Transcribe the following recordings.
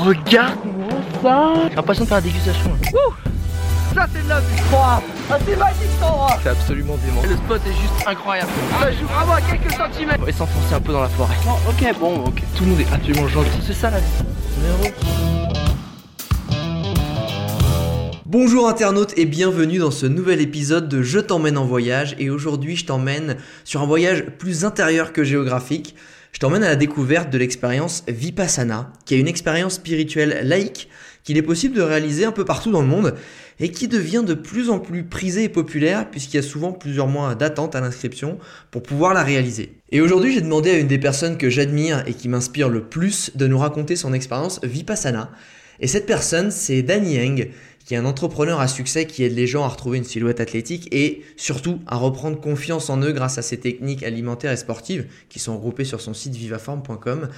regarde-moi ça J'ai l'impression de faire la dégustation. Ouh ça c'est de la vie Ah c'est magique cet endroit C'est absolument dément. Le spot est juste incroyable. Ça joue vraiment à quelques centimètres. Et s'enfoncer un peu dans la forêt. ok bon ok. Tout le monde est absolument gentil. C'est ça la vie. Bonjour internautes et bienvenue dans ce nouvel épisode de Je t'emmène en voyage et aujourd'hui je t'emmène sur un voyage plus intérieur que géographique. Je t'emmène à la découverte de l'expérience Vipassana, qui est une expérience spirituelle laïque qu'il est possible de réaliser un peu partout dans le monde et qui devient de plus en plus prisée et populaire puisqu'il y a souvent plusieurs mois d'attente à l'inscription pour pouvoir la réaliser. Et aujourd'hui, j'ai demandé à une des personnes que j'admire et qui m'inspire le plus de nous raconter son expérience Vipassana. Et cette personne, c'est Danny Eng, qui est un entrepreneur à succès qui aide les gens à retrouver une silhouette athlétique et surtout à reprendre confiance en eux grâce à ses techniques alimentaires et sportives qui sont regroupées sur son site vivaform.com.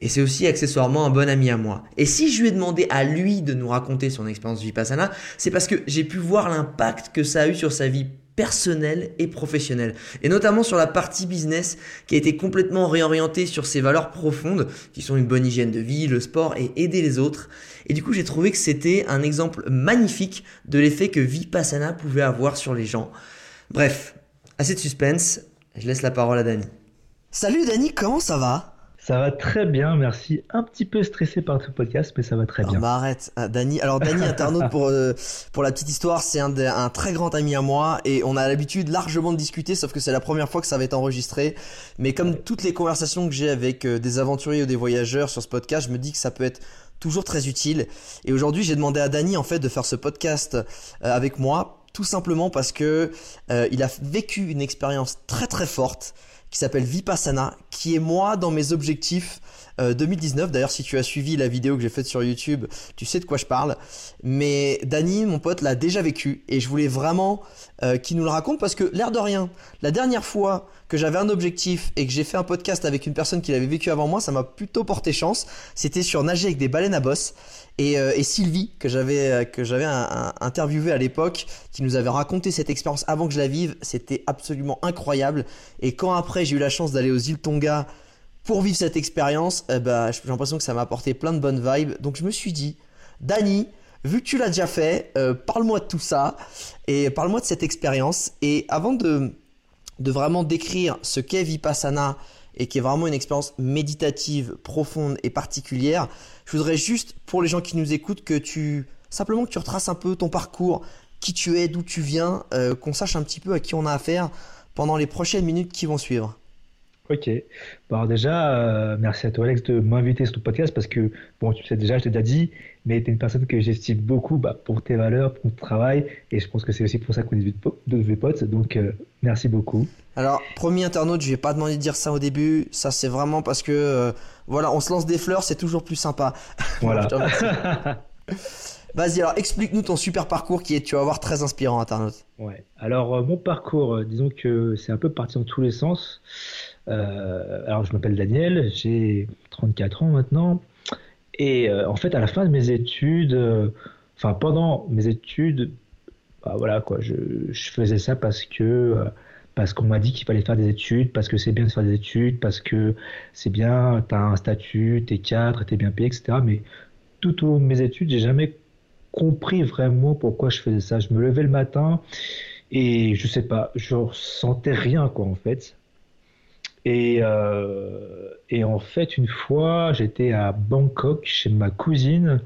Et c'est aussi accessoirement un bon ami à moi. Et si je lui ai demandé à lui de nous raconter son expérience Vipassana, c'est parce que j'ai pu voir l'impact que ça a eu sur sa vie personnelle et professionnelle. Et notamment sur la partie business qui a été complètement réorientée sur ses valeurs profondes, qui sont une bonne hygiène de vie, le sport et aider les autres. Et du coup, j'ai trouvé que c'était un exemple magnifique de l'effet que Vipassana pouvait avoir sur les gens. Bref, assez de suspense, je laisse la parole à Dani. Salut Dani, comment ça va? Ça va très bien, merci. Un petit peu stressé par ce podcast, mais ça va très bien. bah arrête, ah, Dani. Alors Dani, internaute pour euh, pour la petite histoire, c'est un, un très grand ami à moi et on a l'habitude largement de discuter, sauf que c'est la première fois que ça va être enregistré. Mais comme toutes les conversations que j'ai avec euh, des aventuriers ou des voyageurs sur ce podcast, je me dis que ça peut être toujours très utile. Et aujourd'hui, j'ai demandé à Dani en fait de faire ce podcast euh, avec moi, tout simplement parce que il a vécu une expérience très très forte qui s'appelle Vipassana, qui est moi dans mes objectifs 2019. Euh, D'ailleurs, si tu as suivi la vidéo que j'ai faite sur YouTube, tu sais de quoi je parle. Mais Dany, mon pote, l'a déjà vécu et je voulais vraiment euh, qu'il nous le raconte parce que l'air de rien, la dernière fois que j'avais un objectif et que j'ai fait un podcast avec une personne qui l'avait vécu avant moi, ça m'a plutôt porté chance. C'était sur nager avec des baleines à bosse. Et, euh, et Sylvie, que j'avais que j'avais interviewé à l'époque, qui nous avait raconté cette expérience avant que je la vive, c'était absolument incroyable. Et quand après j'ai eu la chance d'aller aux îles Tonga pour vivre cette expérience, eh ben, j'ai l'impression que ça m'a apporté plein de bonnes vibes. Donc je me suis dit, Dani, vu que tu l'as déjà fait, euh, parle-moi de tout ça et parle-moi de cette expérience. Et avant de, vraiment décrire ce qu'est Vipassana et qui est vraiment une expérience méditative, profonde et particulière, je voudrais juste, pour les gens qui nous écoutent, que tu simplement que tu retraces un peu ton parcours, qui tu es, d'où tu viens, euh, qu'on sache un petit peu à qui on a affaire pendant les prochaines minutes qui vont suivre. Ok. Bon, alors déjà, euh, merci à toi Alex de m'inviter sur ton podcast parce que, bon, tu sais déjà, je t'ai déjà dit, mais tu es une personne que j'estime beaucoup bah, pour tes valeurs, pour ton travail, et je pense que c'est aussi pour ça qu'on est devenus potes, donc euh, merci beaucoup. Alors, premier internaute, je vais pas demander de dire ça au début, ça c'est vraiment parce que, euh, voilà, on se lance des fleurs, c'est toujours plus sympa. Voilà. Vas-y, alors explique-nous ton super parcours qui est, tu vas voir, très inspirant, internaute. Ouais, alors mon parcours, disons que c'est un peu parti dans tous les sens. Euh, alors, je m'appelle Daniel, j'ai 34 ans maintenant. Et euh, en fait, à la fin de mes études, euh, enfin, pendant mes études, bah, voilà, quoi, je, faisais ça parce que. parce qu'on m'a dit qu'il fallait faire des études, parce que c'est bien de faire des études, parce que c'est bien, tu as un statut, tu es cadre, tu es bien payé, etc. Mais tout au long de mes études, j'ai jamais compris vraiment pourquoi je faisais ça. Je me levais le matin et je sais pas, je ressentais rien, quoi, en fait. Et, euh, et, en fait, une fois, j'étais à Bangkok chez ma cousine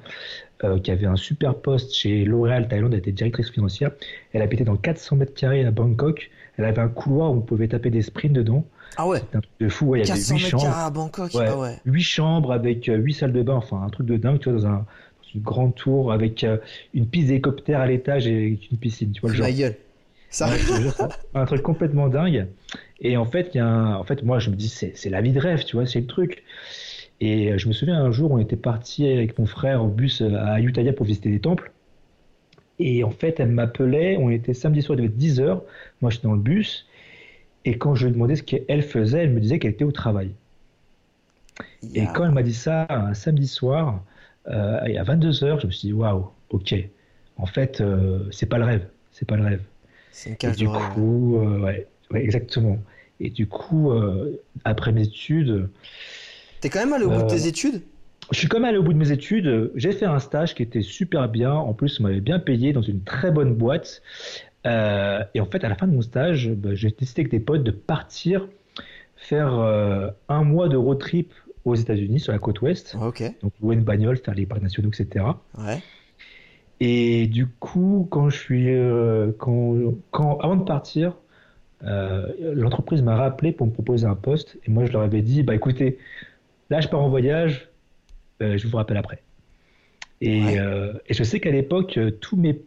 euh, qui avait un super poste chez L'Oréal Thaïlande, elle était directrice financière. Elle habitait dans 400 mètres carrés à Bangkok. Elle avait un couloir où on pouvait taper des sprints dedans. Ah ouais C'était un truc de fou. il y avait 8 chambres. à Bangkok. Ouais, ah ouais. 8 chambres avec 8 euh, salles de bain, enfin un truc de dingue, tu vois, dans, un, une grande tour avec euh, une piste d'hélicoptère à l'étage et une piscine, tu vois le genre. gueule. Ça... un truc complètement dingue. Et en fait, y a en fait, moi, je me dis, c'est la vie de rêve, tu vois, c'est le truc. Et euh, je me souviens un jour, on était parti avec mon frère au bus euh, à Ayutthaya pour visiter des temples. Et en fait, elle m'appelait, on était samedi soir, il devait être 10h, moi j'étais dans le bus, et quand je lui demandais ce qu'elle faisait, elle me disait qu'elle était au travail. Et quand elle m'a dit ça un samedi soir, euh, à 22h, je me suis dit, waouh, ok, en fait, euh, c'est pas le rêve, c'est pas le rêve. C'est une cage du coup, euh, ouais, exactement. Et du coup, euh, après mes études. T'es quand même allé au bout de tes études? je suis comme allé au bout de mes études. J'ai fait un stage qui était super bien. En plus, on m'avait bien payé dans une très bonne boîte. Euh, et en fait, à la fin de mon stage, bah, j'ai décidé avec des potes de partir faire euh, un mois de road trip aux États-Unis sur la côte ouest. Ok. Donc louer une bagnole, faire les parcs nationaux, etc. Ouais. Et du coup, quand je suis, euh, quand, quand, avant de partir, euh, l'entreprise m'a rappelé pour me proposer un poste. Et moi, je leur avais dit, bah écoutez, là, je pars en voyage, euh, je vous rappelle après. Et, Ouais. euh, et je sais qu'à l'époque, tous mes,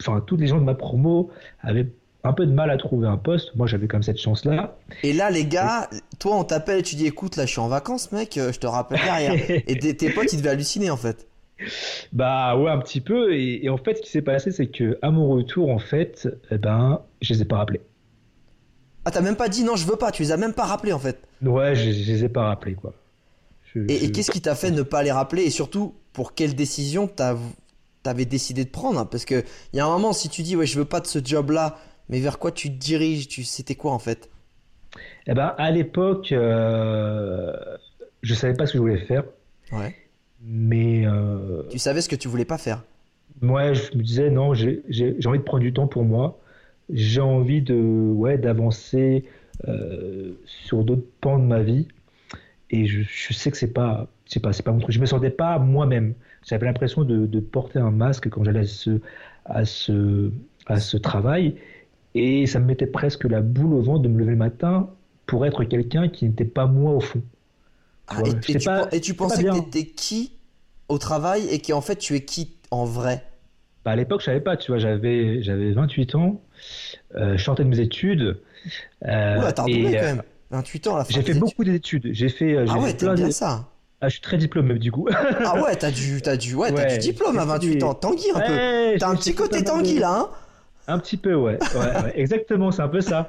enfin, tous les gens de ma promo avaient un peu de mal à trouver un poste. Moi, j'avais comme cette chance-là. Et là, les gars, toi, on t'appelle et tu dis, écoute, là, je suis en vacances, mec, je te rappelle derrière. et tes, tes potes, ils devaient halluciner, en fait. Bah ouais, un petit peu. Et, et en fait, ce qui s'est passé, c'est que à mon retour, en fait, eh ben, je les ai pas rappelés. Ah, t'as même pas dit, non, je veux pas, tu les as même pas rappelés, en fait. Ouais, je, je les ai pas rappelés, quoi. Je- Et, qu'est-ce qui t'a fait ne pas les rappeler Et surtout, pour quelle décision t'avais décidé de prendre? Parce que il y a un moment, si tu dis, ouais, je veux pas de ce job-là, mais vers quoi tu te diriges? Tu, C'était quoi, en fait? Eh ben, à l'époque, euh, je savais pas ce que je voulais faire, Ouais. mais euh, Tu savais ce que tu voulais pas faire? moi, je me disais non, j'ai envie de prendre du temps pour moi. J'ai envie de ouais d'avancer euh, sur d'autres pans de ma vie. Et je, je sais que c'est pas c'est pas c'est pas mon truc. Je me sentais pas moi-même. J'avais l'impression de, de porter un masque quand j'allais à ce à ce à ce travail. Et ça me mettait presque la boule au ventre de me lever le matin pour être quelqu'un qui n'était pas moi au fond. Ah, Ouais, et, tu, pas- et tu pensais que bien. t'étais qui au travail et qu'en fait, tu es qui en vrai? Bah, à l'époque, je savais pas, tu vois, j'avais j'avais 28 ans, euh, je sortais de mes études. euh, Oula, t'as redoublé euh, quand même. 28 ans, la J'ai fait beaucoup d'études. J'ai fait, euh, Ah ouais, t'aimes bien ça. Ah, je suis très diplômé du coup. Ah ouais, t'as du, t'as du, ouais, t'as du diplôme à j'ai fait 28 des- ans. Tanguy un peu. T'as un petit côté Tanguy là, hein Un petit peu, ouais. Ouais, ouais, exactement, c'est un peu ça.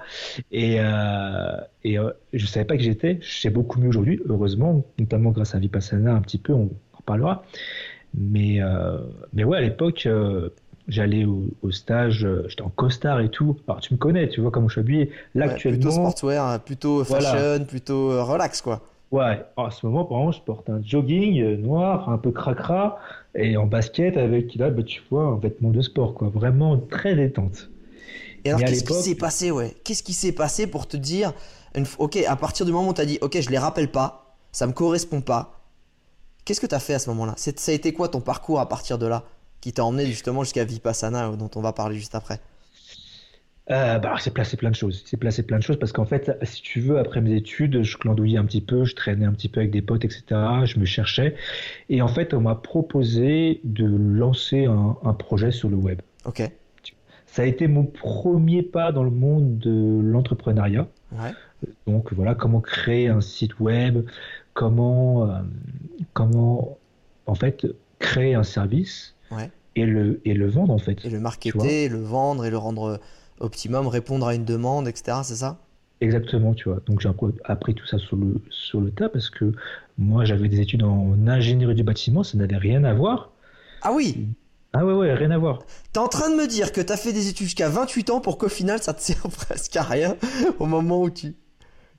Et, euh, et euh, je savais pas qui j'étais. Je sais beaucoup mieux aujourd'hui, heureusement, notamment grâce à Vipassana un petit peu, on en reparlera. Mais, euh, mais ouais, à l'époque, euh, j'allais au, au stage, euh, j'étais en costard et tout. Alors tu me connais, tu vois comment je suis habillé. Là, Ouais, actuellement, Plutôt sportswear, plutôt Voilà. fashion, plutôt relax quoi. Ouais, en ce moment, par exemple, je porte un jogging noir, un peu cracra, et en basket avec, là, bah, tu vois, un vêtement de sport, quoi. Vraiment très détente. Et alors qu'est-ce qui s'est passé, ouais? Qu'est-ce qui s'est passé pour te dire, une ok, à partir du moment où t'as dit, ok, je les rappelle pas, ça me correspond pas. Qu'est-ce que t'as fait à ce moment-là? Ça a été quoi ton parcours à partir de là, qui t'a emmené justement jusqu'à Vipassana, euh, dont on va parler juste après? Euh, bah, c'est placé plein de choses. C'est placé plein de choses parce qu'en fait, si tu veux, après mes études, je clandouillais un petit peu, je traînais un petit peu avec des potes, etc. Je me cherchais. Et en fait, on m'a proposé de lancer un, un projet sur le web. Ok. Ça a été mon premier pas dans le monde de l'entrepreneuriat. Ouais. Donc voilà, comment créer un site web, comment, euh, comment en fait créer un service Ouais. et le, et le vendre en fait. Et le marketer, le vendre et le rendre euh, optimum, répondre à une demande, etc. C'est ça? Exactement, tu vois. Donc j'ai appris, tout ça sur le, sur le tas parce que moi j'avais des études en ingénierie du bâtiment, ça n'avait rien à voir. Ah oui Ah ouais, ouais, rien à voir. T'es en train de me dire que t'as fait des études jusqu'à 28 ans pour qu'au final ça te sert presque à rien au moment où tu.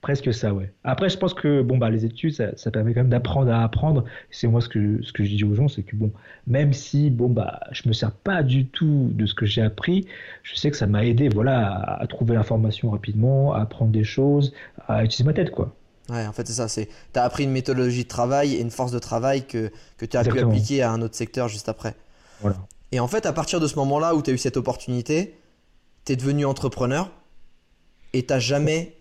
Presque ça, ouais. Après, je pense que bon, bah, les études, ça, ça permet quand même d'apprendre à apprendre. C'est moi ce que, ce que je dis aux gens, c'est que bon, même si bon, bah, je me sers pas du tout de ce que j'ai appris, je sais que ça m'a aidé voilà, à, à trouver l'information rapidement, à apprendre des choses, à utiliser ma tête, quoi. Ouais, en fait, c'est ça. C'est t'as appris une méthodologie de travail et une force de travail que, que tu as pu appliquer à un autre secteur juste après. Voilà. Et en fait, à partir de ce moment-là où tu as eu cette opportunité, t'es devenu entrepreneur et t'as jamais,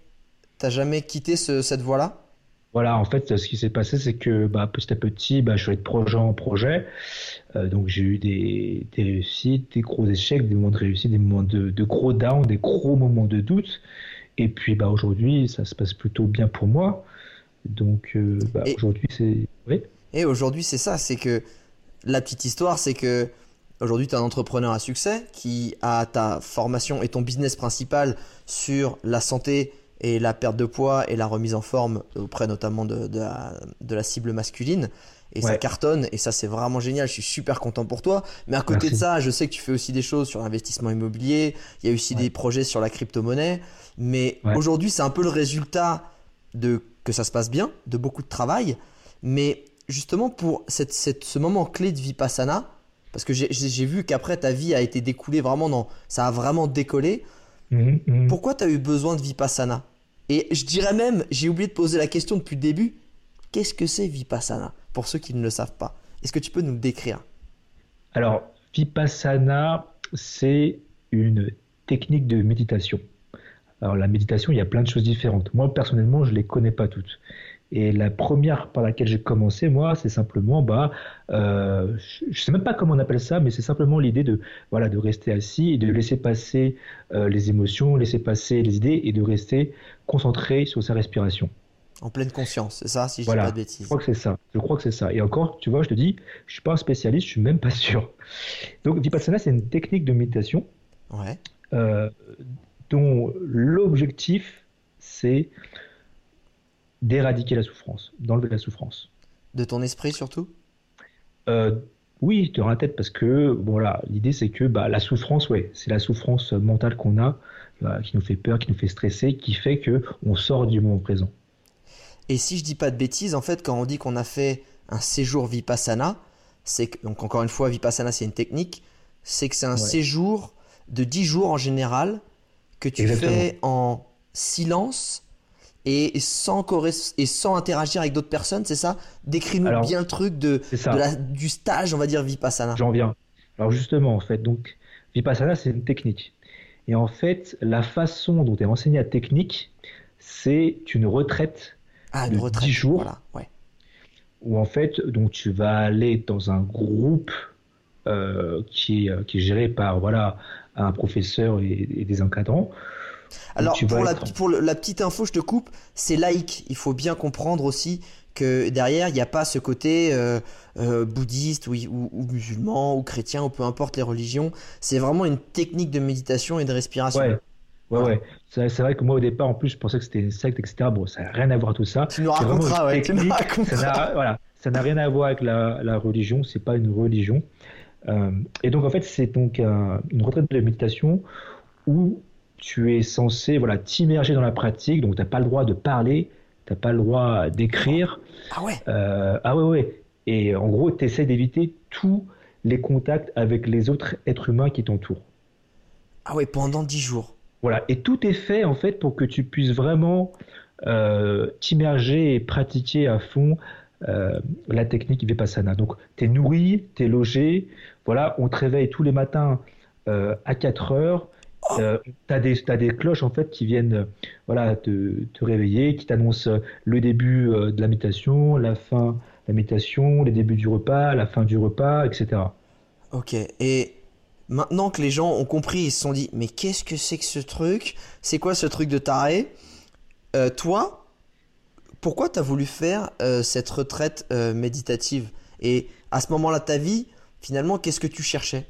t'as jamais quitté ce- cette voie-là? Voilà, en fait, ce qui s'est passé, c'est que bah, petit à petit, bah, je suis allé de projet en projet. Euh, donc, j'ai eu des, des réussites, des gros échecs, des moments de réussite, des moments de, de gros down, des gros moments de doute. Et puis, bah, aujourd'hui, ça se passe plutôt bien pour moi. Donc, euh, bah, aujourd'hui, c'est. Oui, Et aujourd'hui, c'est ça, c'est que la petite histoire, c'est que aujourd'hui, tu es un entrepreneur à succès qui a ta formation et ton business principal sur la santé et la perte de poids et la remise en forme auprès notamment de, de la, de la cible masculine. Et ça cartonne, et ça c'est vraiment génial, je suis super content pour toi. Mais à côté Merci. de ça, je sais que tu fais aussi des choses sur l'investissement immobilier, il y a aussi Ouais. des projets sur la crypto-monnaie. Mais Ouais. aujourd'hui, c'est un peu le résultat de que ça se passe bien, de beaucoup de travail. Mais justement pour cette, cette- ce moment clé de Vipassana, parce que j'ai vu qu'après ta vie a été découlée vraiment dans, ça a vraiment décollé. Mhm, mhm. Pourquoi tu as eu besoin de Vipassana? Et je dirais même, j'ai oublié de poser la question depuis le début, qu'est-ce que c'est Vipassana Pour ceux qui ne le savent pas, est-ce que tu peux nous le décrire? Alors, Vipassana, c'est une technique de méditation. Alors, la méditation, il y a plein de choses différentes. Moi, personnellement, je ne les connais pas toutes. Et la première par laquelle j'ai commencé, moi, c'est simplement, bah, euh, je ne sais même pas comment on appelle ça, mais c'est simplement l'idée de, voilà, de rester assis et de laisser passer euh, les émotions, laisser passer les idées et de rester concentré sur sa respiration. En pleine conscience, c'est ça, si je Voilà. dis pas de Je bêtises. crois que c'est ça. Je crois que c'est ça. Et encore, tu vois, je te dis, je suis pas un spécialiste, je suis même pas sûr. Donc, Vipassana, c'est une technique de méditation Ouais. euh, dont l'objectif, c'est d'éradiquer la souffrance, d'enlever la souffrance. De ton esprit surtout? Euh, oui, dans la tête, parce que bon, voilà, l'idée c'est que bah, la souffrance, ouais, c'est la souffrance mentale qu'on a, euh, qui nous fait peur, qui nous fait stresser, qui fait que on sort du moment présent. Et si je dis pas de bêtises, en fait, quand on dit qu'on a fait un séjour Vipassana, c'est que, donc encore une fois, Vipassana c'est une technique, c'est que c'est un Ouais. séjour de 10 jours en général que tu Exactement. fais en silence et sans, corres- et sans interagir avec d'autres personnes, c'est ça? Décris-nous bien le truc de, de la- du stage, on va dire Vipassana. J'en viens. Alors justement, en fait, donc Vipassana, c'est une technique. Et en fait, la façon dont est enseignée la technique, c'est une retraite Ah, de une retraite. 10 jours. Voilà, ouais. où en fait, donc tu vas aller dans un groupe euh, qui est, euh, qui est géré par voilà un professeur et, et des encadrants. Alors, pour, la, être- pour le- la petite info, je te coupe, c'est laïque. Il faut bien comprendre aussi que derrière, il n'y a pas ce côté euh, euh, bouddhiste ou, ou- ou musulman ou chrétien ou peu importe les religions. C'est vraiment une technique de méditation et de respiration. Ouais, ouais, ouais. C'est vrai que moi au départ, en plus, je pensais que c'était une secte, etc. Bon, ça n'a rien à voir tout ça. Tu nous raconteras, ouais, tu nous. Ça raconteras. n'a voilà, ça n'a rien à voir avec la, la religion. C'est pas une religion. Euh, et donc en fait, c'est donc un- une retraite de méditation où tu es censé voilà t'immerger dans la pratique. Donc t'as pas le droit de parler, t'as pas le droit d'écrire. Ah ouais Euh, ah ouais, ouais. Et en gros, tu essaies d'éviter tous les contacts avec les autres êtres humains qui t'entourent. Ah ouais, pendant 10 jours. Voilà. Et tout est fait en fait pour que tu puisses vraiment euh, t'immerger et pratiquer à fond euh, la technique Vipassana. Donc, tu es nourri, tu es logé. Voilà, on te réveille tous les matins euh, à 4 heures. Euh, tu as des, cloches en fait qui viennent euh, voilà, te, te réveiller, qui t'annoncent euh, le début de la méditation, la fin de la méditation, les débuts du repas, la fin du repas, etc. Ok, et maintenant que les gens ont compris, ils se sont dit, mais qu'est-ce que c'est que ce truc? C'est quoi ce truc de taré? Euh, Toi, pourquoi t'as voulu faire euh, cette retraite méditative? Et à ce moment-là de ta vie, finalement, qu'est-ce que tu cherchais?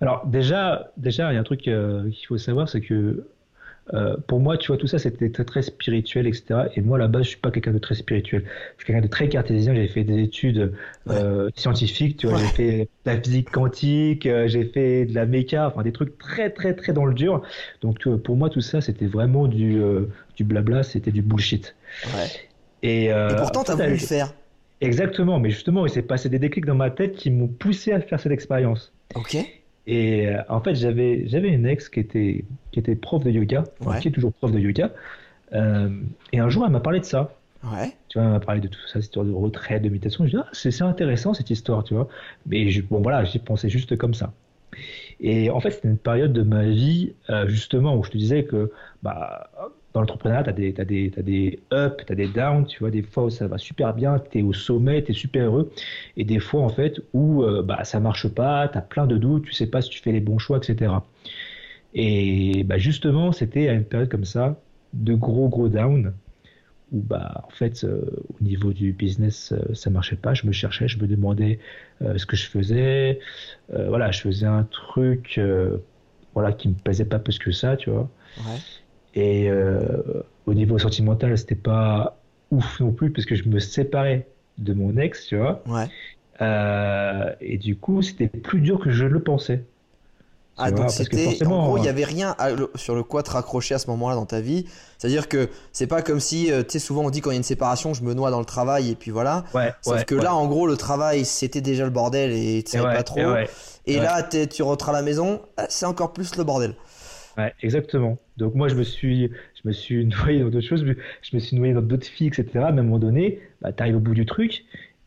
Alors déjà, déjà, il y a un truc euh, qu'il faut savoir, c'est que euh, pour moi, tu vois, tout ça, c'était très, très spirituel, etc. Et moi, à la base, je suis pas quelqu'un de très spirituel. Je suis quelqu'un de très cartésien. J'ai fait des études euh, scientifiques, tu vois. Ouais. J'ai fait de la physique quantique, euh, j'ai fait de la méca, enfin des trucs très, très, très dans le dur. Donc pour moi, tout ça, c'était vraiment du, du blabla, c'était du bullshit. Ouais. Et, Et pourtant, t'as après, voulu le faire. Exactement, mais justement, il s'est passé des déclics dans ma tête qui m'ont poussé à faire cette expérience. Ok Et euh, en fait, j'avais j'avais une ex qui était qui était prof de yoga, enfin, Ouais. qui est toujours prof de yoga. Euh, et un jour, elle m'a parlé de ça. Ouais. Tu vois, elle m'a parlé de tout ça, cette histoire de retraite, de méditation. Je dis, ah, c'est c'est intéressant cette histoire, tu vois. Mais je- bon, voilà, j'y pensais juste comme ça. Et en fait, c'était une période de ma vie, euh, justement, où je te disais que bah, dans l'entrepreneuriat, tu as des, des, des ups, tu as des downs, tu vois, des fois où ça va super bien, tu es au sommet, tu es super heureux, et des fois, en fait, où euh, bah, ça marche pas, tu as plein de doutes, tu sais pas si tu fais les bons choix, etc. Et bah, justement, c'était à une période comme ça, de gros, gros downs, où bah, en fait, euh, au niveau du business, euh, ça marchait pas, je me cherchais, je me demandais euh, ce que je faisais, Euh, voilà, je faisais un truc voilà, qui me plaisait pas plus que ça, tu vois. Ouais. Et euh, au niveau sentimental, c'était pas ouf non plus, parce que je me séparais de mon ex, tu vois. Ouais. Euh, et du coup, c'était plus dur que je le pensais. Ah, donc c'était. En gros, il n'y avait rien sur le quoi te raccrocher à ce moment-là dans ta vie. C'est-à-dire que c'est pas comme si, tu sais, souvent on dit quand il y a une séparation, je me noie dans le travail et puis voilà. Ouais, Sauf que là, en gros, le travail, c'était déjà le bordel et tu savais pas trop. Et, là, tu rentres à la maison, c'est encore plus le bordel. Ouais, exactement. Donc moi, je me suis, je me suis noyé dans d'autres choses, je me suis noyé dans d'autres filles, etc. Mais à un moment donné, bah, tu arrives au bout du truc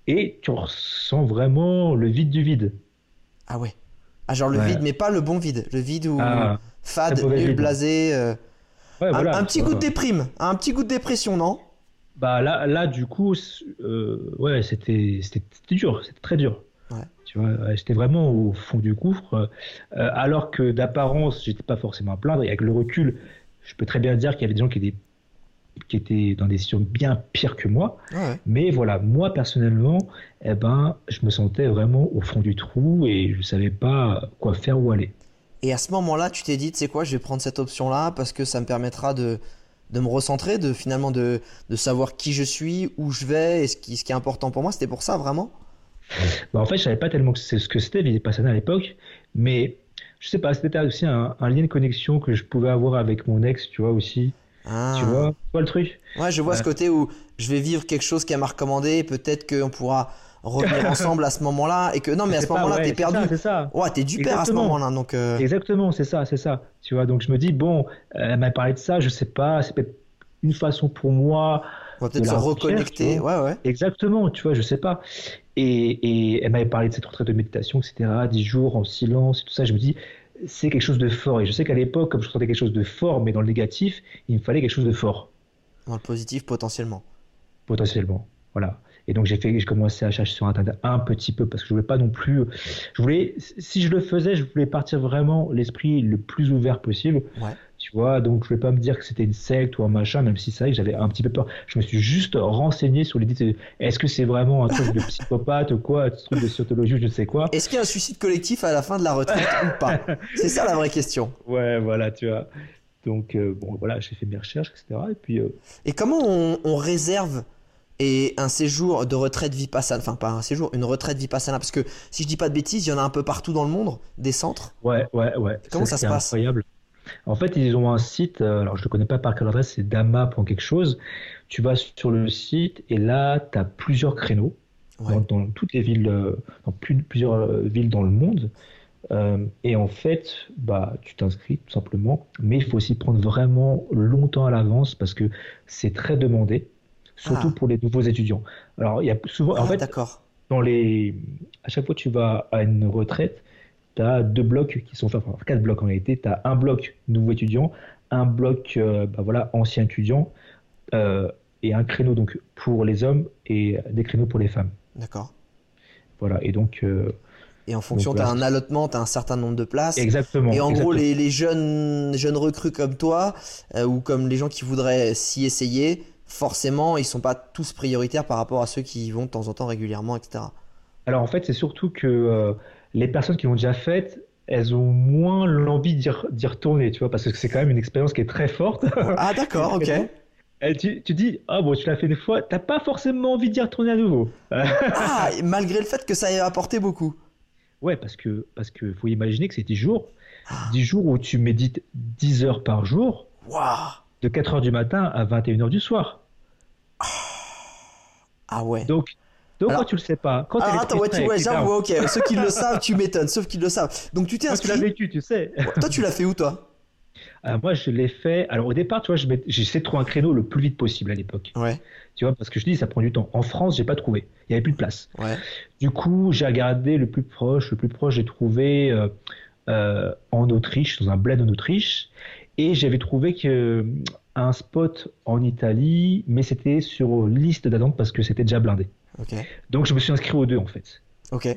et tu ressens vraiment le vide du vide. Ah ouais. Ah genre le vide, mais pas le bon vide, le vide où ah, fade, nul, blasé. Euh, un, petit goût de déprime, un petit goût de dépression, non? Bah là, là du coup, euh, ouais, c'était, c'était dur, c'était très dur. Tu vois, j'étais vraiment au fond du gouffre, euh, alors que d'apparence, j'étais pas forcément à plaindre. Et avec le recul, je peux très bien dire qu'il y avait des gens qui étaient, qui étaient dans des situations bien pires que moi. Mais voilà, moi personnellement, eh ben, je me sentais vraiment au fond du trou et je savais pas quoi faire ou aller. Et à ce moment-là, tu t'es dit, tu sais quoi, je vais prendre cette option-là parce que ça me permettra de, de me recentrer, de finalement de, de savoir qui je suis, où je vais et ce qui, ce qui est important pour moi. C'était pour ça vraiment? Bah, en fait, je savais pas tellement ce que c'était Vipassana à l'époque, mais je sais pas, c'était aussi un, lien de connexion que je pouvais avoir avec mon ex, tu vois, aussi. Ah. Tu vois, tu le truc? Ouais, je vois ce côté où je vais vivre quelque chose qu'elle m'a recommandé, peut-être qu'on pourra revenir ensemble à ce moment-là et que non mais à ce moment-là t'es perdu. c'est ça. Ouais t'es du père à ce moment-là donc euh. exactement c'est ça c'est ça. Tu vois donc je me dis bon elle m'a parlé de ça je sais pas c'est peut-être une façon pour moi on va peut-être se reconnecter. ouais ouais. Exactement tu vois je sais pas et, elle m'avait parlé de cette retraite de méditation, etc., 10 jours en silence et tout ça. Je me dis, c'est quelque chose de fort. Et je sais qu'à l'époque, comme je sentais quelque chose de fort, mais dans le négatif, il me fallait quelque chose de fort. Dans le positif, potentiellement. Potentiellement, voilà. Et donc j'ai fait, j'ai commencé à chercher sur internet un petit peu parce que je voulais pas non plus. Je voulais, si je le faisais, je voulais partir vraiment l'esprit le plus ouvert possible. Ouais. Tu vois, donc je voulais pas me dire que c'était une secte ou un machin, même si c'est vrai que j'avais un petit peu peur. Je me suis juste renseigné sur l'idée est-ce que c'est vraiment un truc de psychopathe ou quoi, un truc de scientologie, je ne sais quoi? Est-ce qu'il y a un suicide collectif à la fin de la retraite ou pas? C'est ça la vraie question. Ouais, voilà, tu vois. Donc euh, bon, voilà, j'ai fait mes recherches, etc. Et puis. Euh, et comment on, on réserve et un séjour de retraite vipassana, enfin pas un séjour, une retraite vipassana, parce que si je dis pas de bêtises, il y en a un peu partout dans le monde, des centres? Ouais, ouais, ouais. Comment ça se passe? Incroyable. En fait, ils ont un site, euh, alors je ne connais pas par quelle adresse, c'est Dama pour quelque chose. Tu vas sur le site et là, tu as plusieurs créneaux dans, toutes les villes, euh, dans plusieurs euh, villes dans le monde. et en fait, bah, tu t'inscris tout simplement, mais il faut aussi prendre vraiment longtemps à l'avance parce que c'est très demandé surtout ah. pour les nouveaux étudiants. Alors, il y a souvent, en ah, fait, dans les, à chaque fois que tu vas à une retraite, tu as deux blocs qui sont, enfin, quatre blocs en réalité. Tu as un bloc nouveau étudiant, un bloc, euh, bah, voilà, ancien étudiant, euh, et un créneau donc pour les hommes et des créneaux pour les femmes. D'accord. Voilà, et donc. Euh, et en fonction, tu as un allotement, tu as un certain nombre de places. Exactement. Et en gros, les, les, jeunes, jeunes recrues comme toi, ou comme les gens qui voudraient s'y essayer, forcément, ils sont pas tous prioritaires par rapport à ceux qui y vont de temps en temps régulièrement, etc. Alors en fait, c'est surtout que euh, les personnes qui l'ont déjà fait, elles ont moins l'envie d'y retourner, tu vois, parce que c'est quand même une expérience qui est très forte. Ah d'accord, ok. Et tu, tu, dis, ah bon, tu l'as fait une fois, t'as pas forcément envie d'y retourner à nouveau. ah, malgré le fait que ça ait apporté beaucoup. Ouais, parce que parce que faut imaginer que c'est 10 jours. 10 ah. jours où tu médites 10 heures par jour. De 4h du matin à 21h du soir. Ah ouais. Donc, donc tu le sais pas. Quand ah, attends, ouais, tu, ouais, j'avoue, ok. Ceux qui le savent, tu m'étonnes, sauf qu'ils le savent. Donc tu t'es inscrit. tu l'as vécu, tu sais. toi, tu l'as fait où, toi? Euh, moi, je l'ai fait. Alors, au départ, tu vois, j'essaie de trouver un créneau le plus vite possible à l'époque. Ouais. Tu vois, parce que je dis, ça prend du temps. En France, j'ai pas trouvé. Il y avait plus de place. Ouais. Du coup, j'ai regardé le plus proche. Le plus proche, j'ai trouvé euh, euh, en Autriche, dans un bled en Autriche. Et j'avais trouvé que un spot en Italie, mais c'était sur liste d'attente parce que c'était déjà blindé. Donc je me suis inscrit aux deux en fait. Ok.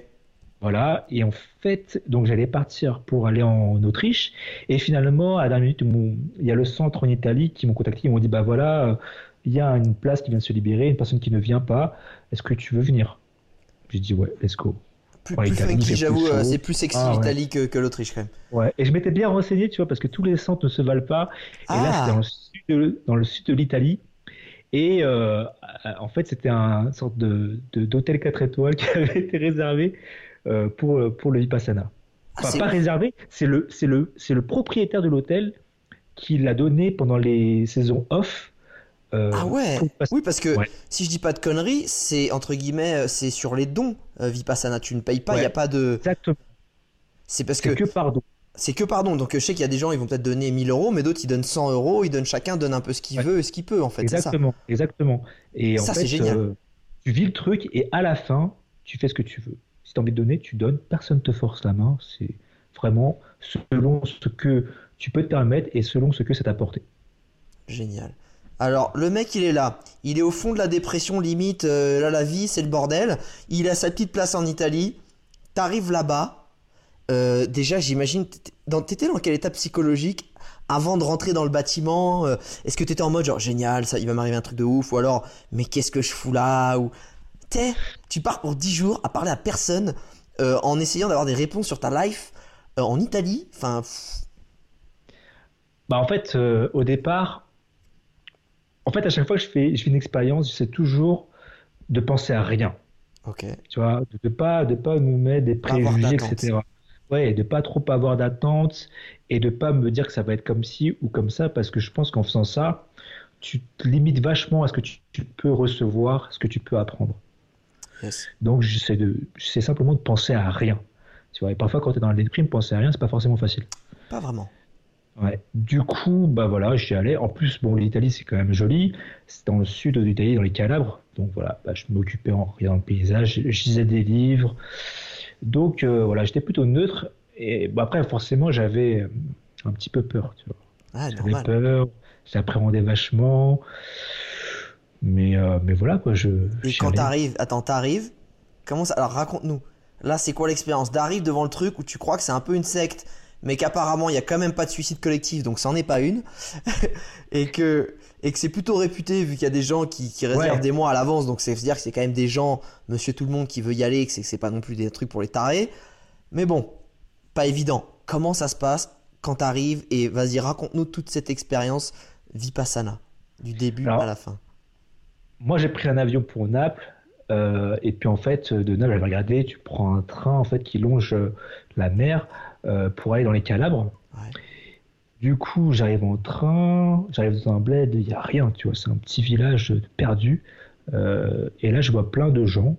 Voilà, et en fait, donc j'allais partir pour aller en Autriche, et finalement, à la dernière minute, il y a le centre en Italie qui m'ont contacté, ils m'ont dit, bah voilà, euh, il y a une place qui vient de se libérer, une personne qui ne vient pas, est-ce que tu veux venir? J'ai dit, ouais, let's go plus, j'avoue, euh, c'est plus sexy ah, l'Italie que, l'Autriche quand même. Ouais, et je m'étais bien renseigné, tu vois, parce que tous les centres ne se valent pas. Et là, c'était ah. dans le sud de, l'Italie. Et euh, en fait, c'était un sorte de, d'hôtel 4 étoiles qui avait été réservé euh, pour, pour le Vipassana. Ah, enfin, pas réservé, c'est le, c'est le, c'est le propriétaire de l'hôtel qui l'a donné pendant les saisons off. Euh, ah ouais Oui, parce que si je dis pas de conneries, c'est entre guillemets, euh, c'est sur les dons, euh, Vipassana. Tu ne payes pas, il n'y a pas de. Exactement. C'est parce que. que pardon. C'est que pardon. Donc je sais qu'il y a des gens, ils vont peut-être donner 1000 euros, mais d'autres, ils donnent 100 euros. Ils donnent chacun donne un peu ce qu'il veut et ce qu'il peut, en fait. Exactement, ça. exactement. Et ça, en fait, génial. tu vis le truc et à la fin, tu fais ce que tu veux. Si tu as envie de donner, tu donnes. Personne te force la main. C'est vraiment selon ce que tu peux te permettre et selon ce que ça t'a apporté. Génial. Alors, le mec, il est là. Il est au fond de la dépression, limite, euh, là, la vie, c'est le bordel. Il a sa petite place en Italie. T'arrives là-bas. Euh, déjà, j'imagine, t'étais dans quel état psychologique avant de rentrer dans le bâtiment euh, Est-ce que t'étais en mode genre génial, ça, il va m'arriver un truc de ouf Ou alors, mais qu'est-ce que je fous là Ou tu pars pour 10 jours à parler à personne en essayant d'avoir des réponses sur ta life en Italie. Enfin. Bah en fait, au départ, en fait, à chaque fois que je fais, je fais une expérience, j'essaie toujours de penser à rien. Ok. Tu vois, de ne pas, de pas nous mettre des préjugés, etc. Ouais, de pas trop avoir d'attente et de pas me dire que ça va être comme ci ou comme ça, parce que je pense qu'en faisant ça, tu te limites vachement à ce que tu, peux recevoir, ce que tu peux apprendre. Yes. Donc, de, j'essaie simplement de penser à rien. Tu vois, et parfois, quand tu es dans la déprime, penser à rien, c'est pas forcément facile. Pas vraiment. Ouais. Du coup, bah voilà, j'y allais. En plus, bon, l'Italie, c'est quand même joli. C'est dans le sud de l'Italie, dans les Calabres. Donc voilà, bah, je m'occupais en regardant le paysage, je lisais des livres. Donc euh, voilà, j'étais plutôt neutre. Et bah, après, forcément, j'avais euh, un petit peu peur. Tu vois. Ah, j'avais peur, j'appréhendais vachement. Mais, euh, mais voilà, quoi. Je, Et quand t'arrives, attends, t'arrives, comment ça. Alors raconte-nous. Là, c'est quoi l'expérience? D'arriver devant le truc où tu crois que c'est un peu une secte mais qu'apparemment il y a quand même pas de suicide collectif, donc ça n'en est pas une, et que et que c'est plutôt réputé vu qu'il y a des gens qui, qui réservent des mois à l'avance, donc c'est dire que c'est quand même des gens, Monsieur tout le monde qui veut y aller, que c'est pas non plus des trucs pour les tarés, mais bon, pas évident. Comment ça se passe quand t'arrives et vas-y raconte-nous toute cette expérience Vipassana du début à la fin. Moi j'ai pris un avion pour Naples. Euh, et puis en fait, de Naples, j'avais regardé, tu prends un train en fait qui longe la mer euh, pour aller dans les Calabres. Du coup, j'arrive en train, j'arrive dans un bled, il n'y a rien, tu vois, c'est un petit village perdu. Euh, et là, je vois plein de gens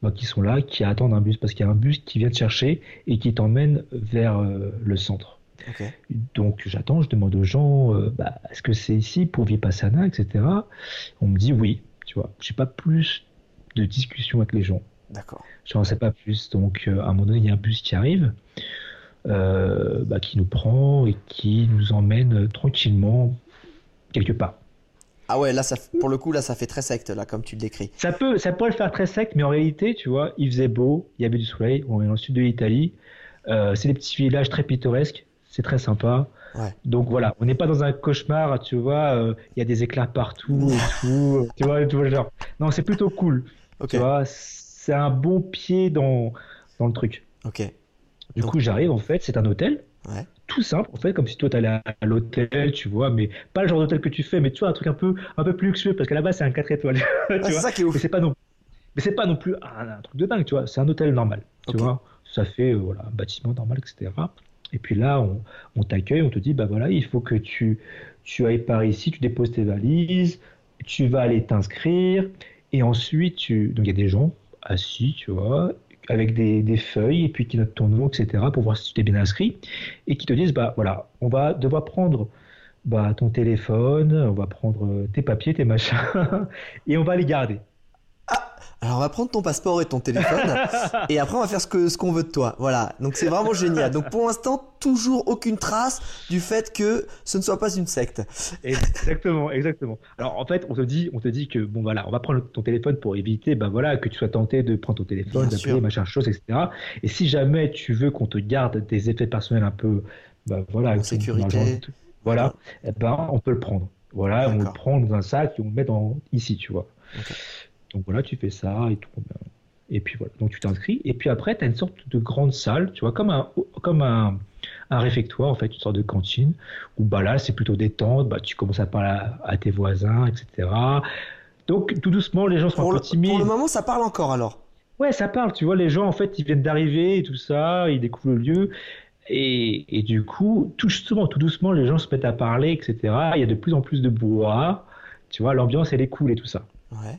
bah, qui sont là, qui attendent un bus, parce qu'il y a un bus qui vient te chercher et qui t'emmène vers euh, le centre. Donc j'attends, je demande aux gens, bah, est-ce que c'est ici pour Vipassana, etc. On me dit oui, tu vois. J'ai pas plus de discussion avec les gens. D'accord. Je n'en sais pas plus. Donc à un moment donné, il y a un bus qui arrive. Euh, bah, qui nous prend et qui nous emmène tranquillement quelque part. Ah ouais, là, ça, pour le coup, là, ça fait très secte, là, comme tu le décris. Ça peut, ça pourrait le faire très secte, mais en réalité, tu vois, il faisait beau, il y avait du soleil, on est dans le sud de l'Italie, euh, c'est des petits villages très pittoresques, c'est très sympa. Donc voilà, on n'est pas dans un cauchemar, tu vois, euh, il y a des éclairs partout et tout, tu vois, tout genre. Non, c'est plutôt cool. Tu vois, c'est un bon pied dans, dans le truc. Ok. Du coup, j'arrive, en fait, c'est un hôtel. Tout simple, en fait, comme si toi t'allais à l'hôtel, tu vois, mais pas le genre d'hôtel que tu fais, mais tu vois, un truc un peu, un peu plus luxueux, parce qu'à la base, c'est un 4 étoiles. c'est ça qui est ouf. Mais c'est pas non, mais c'est pas non plus un, truc de dingue, tu vois, c'est un hôtel normal, tu vois. Ça fait, euh, voilà, un bâtiment normal, etc. Et puis là, on, on t'accueille, on te dit, bah voilà, il faut que tu, tu ailles par ici, tu déposes tes valises, tu vas aller t'inscrire, et ensuite, tu... donc il y a des gens assis, tu vois, avec des, feuilles et puis qui notent ton nom, etc. pour voir si tu t'es bien inscrit et qui te disent bah voilà, on va devoir prendre bah, ton téléphone, on va prendre tes papiers, tes machins et on va les garder. Alors on va prendre ton passeport et ton téléphone et après on va faire ce que ce qu'on veut de toi. Voilà. Donc c'est vraiment génial. Donc pour l'instant toujours aucune trace du fait que ce ne soit pas une secte. Exactement, exactement. Alors en fait on te dit on te dit que bon voilà on va prendre ton téléphone pour éviter ben voilà que tu sois tenté de prendre ton téléphone, d'appeler machin chose etc. Et si jamais tu veux qu'on te garde des effets personnels un peu ben voilà en sécurité, voilà, eh ben on peut le prendre. Voilà, on le prend dans un sac et on le met dans ici tu vois. Donc voilà, tu fais ça et tout. Et puis voilà, donc tu t'inscris. Et puis après, tu as une sorte de grande salle, tu vois, comme un, comme un, un réfectoire, en fait, une sorte de cantine, où bah, là, c'est plutôt détente, bah, tu commences à parler à, tes voisins, etc. Donc tout doucement, les gens sont un peu timides. Pour le moment, ça parle encore alors Ouais, ça parle, tu vois, les gens, en fait, ils viennent d'arriver et tout ça, ils découvrent le lieu. Et, et, du coup, tout justement, tout doucement, les gens se mettent à parler, etc. Il y a de plus en plus de brouhaha. Tu vois, l'ambiance, elle est cool et tout ça. Ouais.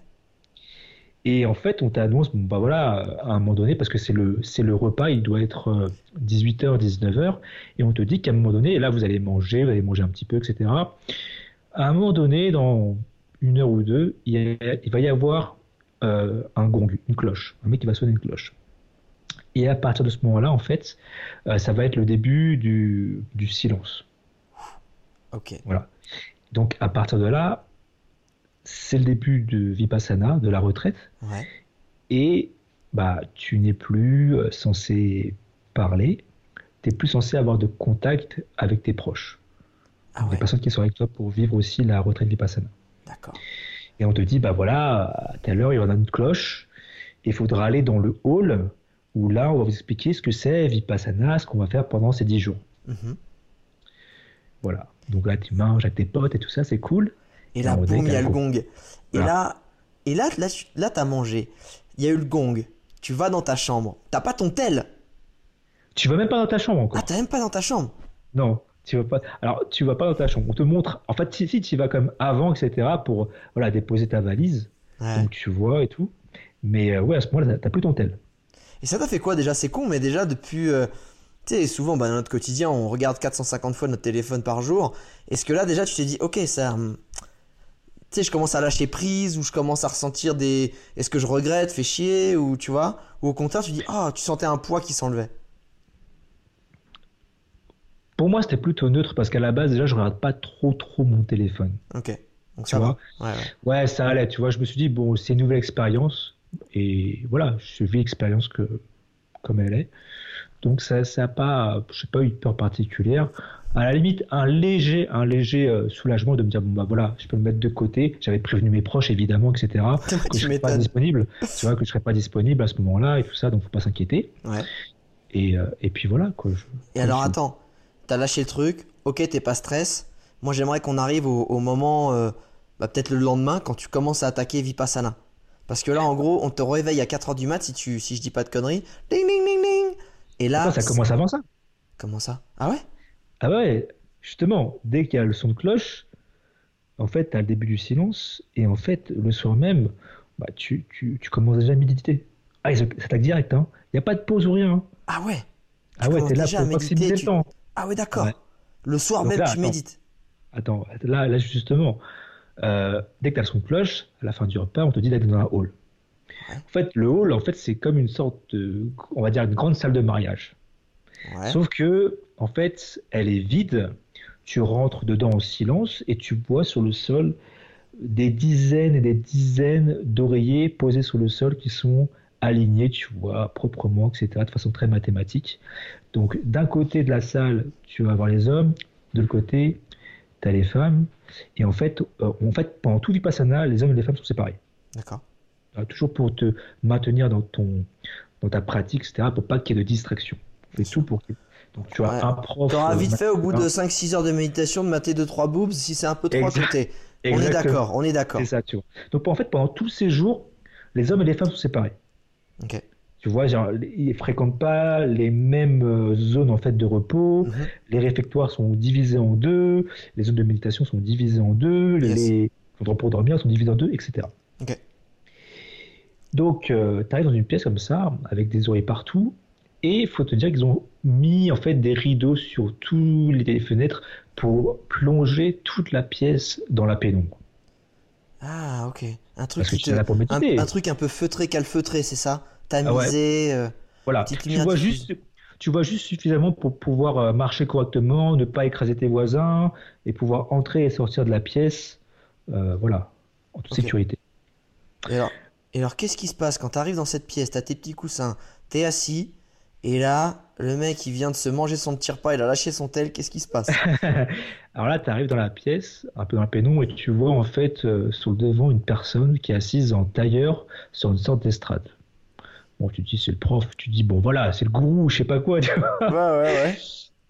Et en fait, on t'annonce, bon, bah voilà, à un moment donné, parce que c'est le, c'est le repas, il doit être 18h, 19h, et on te dit qu'à un moment donné, et là, vous allez manger, vous allez manger un petit peu, etc. À un moment donné, dans une heure ou deux, il, y a, il va y avoir euh, un gong, une cloche, un mec qui va sonner une cloche. Et à partir de ce moment-là, en fait, euh, ça va être le début du, du silence. Ok. Voilà. Donc à partir de là, c'est le début de Vipassana, de la retraite. Ouais. Et bah, tu n'es plus euh, censé parler, tu n'es plus censé avoir de contact avec tes proches. Ah Les ouais. personnes qui sont avec toi pour vivre aussi la retraite Vipassana. D'accord. Et on te dit, bah voilà, à telle heure, il y en a une cloche, il faudra aller dans le hall, où là, on va vous expliquer ce que c'est Vipassana, ce qu'on va faire pendant ces 10 jours. Mhm. Voilà. Donc là, tu manges avec tes potes et tout ça, c'est cool. Et là, Ah, boum, il y a le gong. Et Voilà. là, et là, là, tu- là, t'as mangé. Il y a eu le gong. Tu vas dans ta chambre. T'as pas ton tel. Tu vas même pas dans ta chambre encore. Ah, t'as même pas dans ta chambre. Non, tu vas pas. Alors, tu vas pas dans ta chambre. On te montre. En fait, si, si tu y vas comme avant, etc., pour voilà déposer ta valise, Ouais. donc tu vois et tout. Mais euh, ouais, à ce moment-là, t'as- t'as plus ton tel. Et ça t'a fait quoi déjà? C'est con, mais déjà depuis. euh, tu sais, souvent bah, dans notre quotidien, on regarde 450 fois notre téléphone par jour. Est-ce que là, déjà, tu t'es dit, ok, ça. Tu sais, je commence à lâcher prise, ou je commence à ressentir des. Est-ce que je regrette, fait chier, ou tu vois Ou au contraire, tu dis, ah, tu sentais un poids qui s'enlevait. Pour moi, c'était plutôt neutre parce qu'à la base, déjà, je regarde pas trop trop mon téléphone. Ok. Donc Tu ça vois va. Ouais, ouais. Ouais, ça allait. Tu vois, je me suis dit bon, c'est une nouvelle expérience et voilà, je vis l'expérience que comme elle est. Donc ça, ça a pas, je sais pas, eu de peur particulière. À la limite, un léger, un léger euh, soulagement de me dire bon bah voilà, je peux le mettre de côté. J'avais prévenu mes proches évidemment, etc. que je serais pas disponible. Tu vois que je serais pas disponible à ce moment-là et tout ça, donc faut pas s'inquiéter. Ouais. Et, euh, et puis voilà quoi. je- Et alors je- attends, t'as lâché le truc, ok t'es pas stress, moi j'aimerais qu'on arrive au, au moment, euh, bah, peut-être le lendemain, quand tu commences à attaquer Vipassana. Parce que là en gros on te réveille à 4h du mat si, tu, si je dis pas de conneries, ding ding ding ding Et là... Pourquoi ça commence avant ça. Comment ça? Ah ouais? Ah ouais, justement, dès qu'il y a le son de cloche, en fait, tu as le début du silence, et en fait, le soir même, bah, tu, tu, tu commences déjà à méditer. Ah, ça attaque direct, hein. Il n'y a pas de pause ou rien. hein. Ah ouais? Ah ouais, commences t'es là déjà pour maximiser tu- le temps. Ah ouais d'accord. Ouais. Le soir Donc même là, tu attends. médites. Attends, là, là justement, euh, dès que tu as le son de cloche, à la fin du repas, on te dit d'aller dans un hall. Ouais. En fait, le hall, en fait, c'est comme une sorte de, on va dire, une grande salle de mariage. Ouais. Sauf que, en fait, elle est vide. Tu rentres dedans en silence et tu vois sur le sol des dizaines et des dizaines d'oreillers posés sur le sol qui sont alignés, tu vois, proprement, etc., de façon très mathématique. Donc, d'un côté de la salle, tu vas avoir les hommes, de l'autre côté, tu as les femmes. Et en fait, euh, en fait, pendant tout Vipassana, les hommes et les femmes sont séparés. D'accord. Euh, Toujours pour te maintenir dans, ton, dans ta pratique, etc., pour pas qu'il y ait de distraction. On fait tout pour que. Donc, tu as Ouais. un prof. T'auras euh, vite fait au bout de hein. 5-6 heures de méditation de mater 2-3 boobs si c'est un peu trop côté. On est d'accord, on est d'accord. C'est ça, tu vois. Donc, en fait, pendant tous ces jours, les hommes et les femmes sont séparés. Ok. Tu vois, genre, ils fréquentent pas les mêmes euh, zones en fait de repos. Mhm. Les réfectoires sont divisés en deux. Les zones de méditation sont divisées en deux. Yes. Les endroits pour dormir sont divisés en deux, etc. Ok. Donc, tu arrives dans une pièce comme ça, avec des oreilles partout, et il faut te dire qu'ils ont mis en fait des rideaux sur toutes les fenêtres pour plonger toute la pièce dans la pénombre. Ah ok. Un truc qui te- un, méditer. un truc un peu feutré calfeutré, c'est ça? Ah ouais. Tamisé. euh, Voilà, tu vois juste, tu vois juste suffisamment pour pouvoir euh, marcher correctement, ne pas écraser tes voisins et pouvoir entrer et sortir de la pièce, euh, voilà, en toute sécurité. Et alors, et alors qu'est-ce qui se passe quand t'arrives dans cette pièce? T'as tes petits coussins, t'es assis, et là, le mec il vient de se manger son petit repas, il a lâché son tel, qu'est-ce qui se passe? Alors là, tu arrives dans la pièce, un peu dans la pénombre, et tu vois en fait euh, sur le devant une personne qui est assise en tailleur sur une sorte d'estrade. Bon, tu te dis, c'est le prof, tu te dis, bon voilà, c'est le gourou, je sais pas quoi. tu vois. Ouais, ouais, ouais.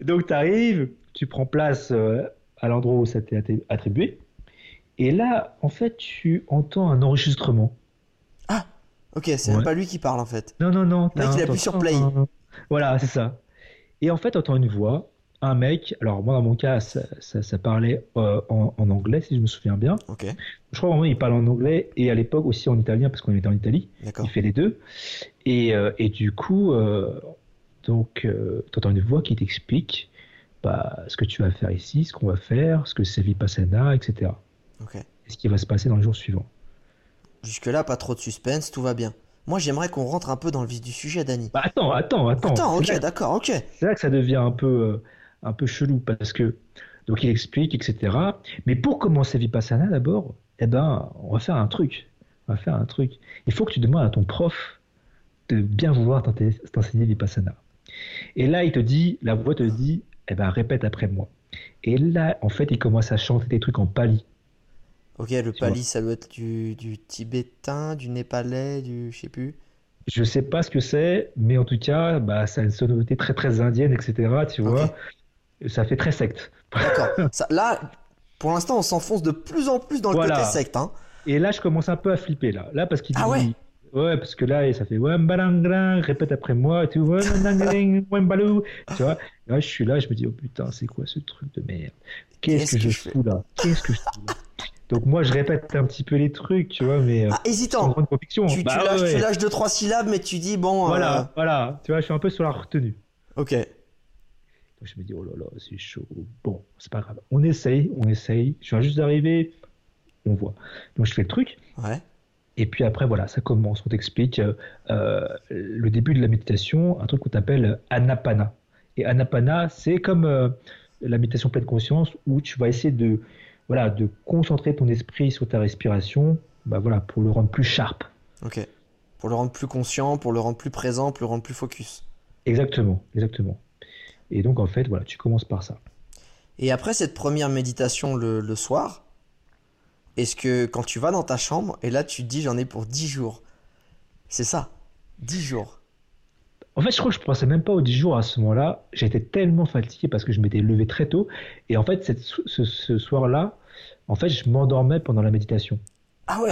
Donc tu arrives, tu prends place euh, à l'endroit où ça t'est attribué, et là, en fait, tu entends un enregistrement. Ok, c'est même pas lui qui parle en fait. Non, non, non. Le mec, il appuie sur play. Voilà, c'est ça. Et en fait, t'entends une voix, un mec. Alors, moi, dans mon cas, ça, ça, parlait euh, en, anglais, si je me souviens bien. Ok. Je crois vraiment il parle en anglais et à l'époque aussi en italien, parce qu'on était en Italie. D'accord. Il fait les deux. Et, euh, et du coup, euh, donc, t'entends une voix qui t'explique bah, ce que tu vas faire ici, ce qu'on va faire, ce que c'est Vipassana, etc. Ok. Et ce qui va se passer dans les jours suivants. Jusque-là, pas trop de suspense, tout va bien. Moi, j'aimerais qu'on rentre un peu dans le vif du sujet, Dani. Bah, attends, attends, attends. Attends, ok, d'accord, ok. C'est là que ça devient un peu, euh, un peu chelou parce que donc il explique, etc. Mais pour commencer Vipassana d'abord, eh ben, on va faire un truc. On va faire un truc. Il faut que tu demandes à ton prof de bien vouloir t'enseigner Vipassana. Et là, il te dit, la voix te dit, eh ben, répète après moi. Et là, en fait, il commence à chanter des trucs en pali. Ok, le pali, ça doit être du, tibétain, du népalais, du. Je sais plus. Je sais pas ce que c'est, mais en tout cas, bah, ça a une sonorité très très indienne, etc. Tu vois, ça fait très secte. D'accord. là, pour l'instant, on s'enfonce de plus en plus dans le côté secte. Hein. Et là, je commence un peu à flipper là, là parce qu'il ah dit. ouais. parce que là, ça fait répète après moi, tu vois, tu vois. Là, je suis là, je me dis, oh putain, c'est quoi ce truc de merde? Qu'est-ce que, je fous là Qu'est-ce que je fous là donc moi je répète un petit peu les trucs, tu vois, mais euh, ah, hésitant. grande conviction. Tu, bah, lâches, tu, lâches, deux trois syllabes, mais tu dis bon. Voilà, euh, voilà. Tu vois, je suis un peu sur la retenue. Ok. Donc je me dis oh là là, c'est chaud. Bon, c'est pas grave. On essaye, on essaye. Je viens juste d'arriver, on voit. Donc je fais le truc. Ouais. Et puis après, voilà, ça commence. On t'explique euh, le début de la méditation, un truc qu'on appelle anapana. Et anapana, c'est comme la méditation pleine conscience où tu vas essayer de voilà, de concentrer ton esprit sur ta respiration, bah voilà, pour le rendre plus sharp. Ok. Pour le rendre plus conscient, pour le rendre plus présent, pour le rendre plus focus. Exactement, exactement. Et donc en fait, voilà, tu commences par ça. Et après cette première méditation le, soir, est-ce que quand tu vas dans ta chambre, et là tu te dis j'en ai pour 10 jours, c'est ça 10 jours. En fait, je crois que je pensais même pas aux 10 jours à ce moment-là. J'étais tellement fatigué parce que je m'étais levé très tôt. Et en fait, ce, soir-là, en fait, je m'endormais pendant la méditation. Ah ouais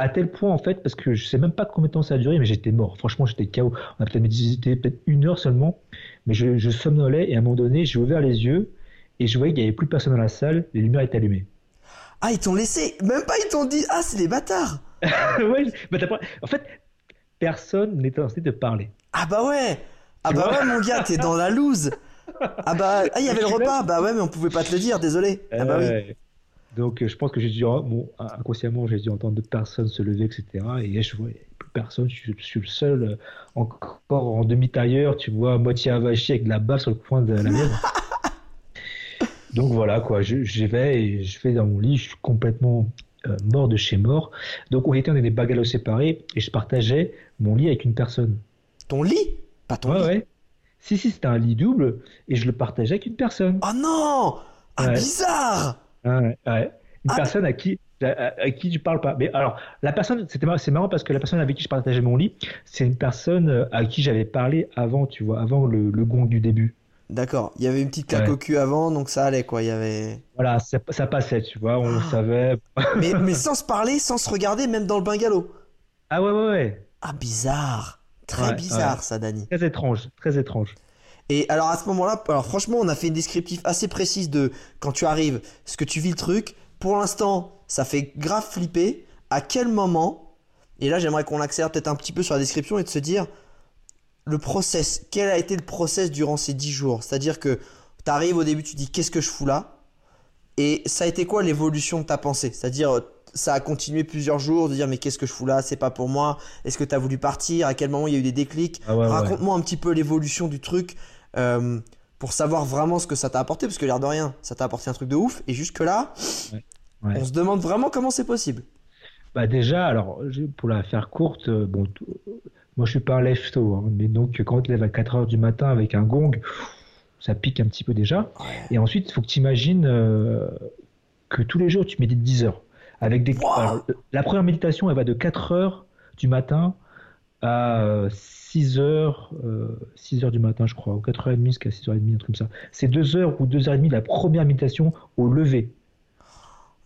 à tel, point, en fait, parce que je sais même pas combien de temps ça a duré, mais j'étais mort. Franchement, j'étais KO. On a peut-être médité peut-être une heure seulement. Mais je, je somnolais et à un moment donné, j'ai ouvert les yeux et je voyais qu'il n'y avait plus personne dans la salle. Les lumières étaient allumées. Ah, ils t'ont laissé Même pas, ils t'ont dit Ah, c'est des bâtards ouais, bah, En fait, personne n'était censé de parler. Ah bah ouais Ah bah ouais, mon gars, t'es dans la loose Ah bah, ah, il y avait le repas Bah ouais, mais on pouvait pas te le dire, désolé. Ah bah oui. Donc euh, je pense que j'ai dû, bon, inconsciemment, j'ai dû entendre d'autres personnes se lever, etc. Et je vois, plus personne, je suis, le seul, euh, encore en demi-tailleur, tu vois, moitié avachi avec de la bave sur le coin de la lèvre. Donc voilà, quoi, je, vais et je vais dans mon lit, je suis complètement euh, mort de chez mort. Donc on était dans des bagalos séparés et je partageais mon lit avec une personne. Ton lit Pas ton ouais, lit Ouais. Si, si, c'était un lit double et je le partageais avec une personne. Oh non Ah, bizarre ouais, ouais. Une ah. personne à qui, à, qui tu parles pas. Mais alors, la personne, c'était c'est marrant parce que la personne avec qui je partageais mon lit, c'est une personne euh, à qui j'avais parlé avant, tu vois, avant le, le gong du début. D'accord, il y avait une petite claque au cul avant, donc ça allait quoi. Il y avait. Voilà, ça, ça passait, tu vois, on ah. savait. mais, mais sans se parler, sans se regarder, même dans le bungalow. Ah ouais, ouais, ouais. Ah, bizarre. Très bizarre ça, Dani. Très étrange, très étrange. Et alors à ce moment-là, alors franchement, on a fait une descriptif assez précise de quand tu arrives, ce que tu vis le truc. Pour l'instant, ça fait grave flipper. À quel moment Et là, j'aimerais qu'on accélère peut-être un petit peu sur la description et de se dire le process. Quel a été le process durant ces 10 jours? C'est-à-dire que tu arrives au début, tu dis qu'est-ce que je fous là? Et ça a été quoi l'évolution de ta pensée? C'est-à-dire ça a continué plusieurs jours de dire mais qu'est-ce que je fous là, c'est pas pour moi, est-ce que tu as voulu partir, à quel moment il y a eu des déclics, ah raconte-moi un petit peu l'évolution du truc euh, pour savoir vraiment ce que ça t'a apporté, parce que l'air de rien, ça t'a apporté un truc de ouf, et jusque là, on se demande vraiment comment c'est possible. Bah déjà, alors pour la faire courte, euh, bon, moi je suis pas un lève tôt, hein, mais donc quand tu lèves à 4 heures du matin avec un gong, ça pique un petit peu déjà. Et ensuite, il faut que tu imagines euh, que tous les jours tu médites 10 heures. Avec des... la première méditation, elle va de 4 heures du matin à 6 heures, 6 euh, heures du matin, je crois, ou 4h30 jusqu'à 6h30, un truc comme ça. C'est 2 heures ou 2h30 la première méditation au lever.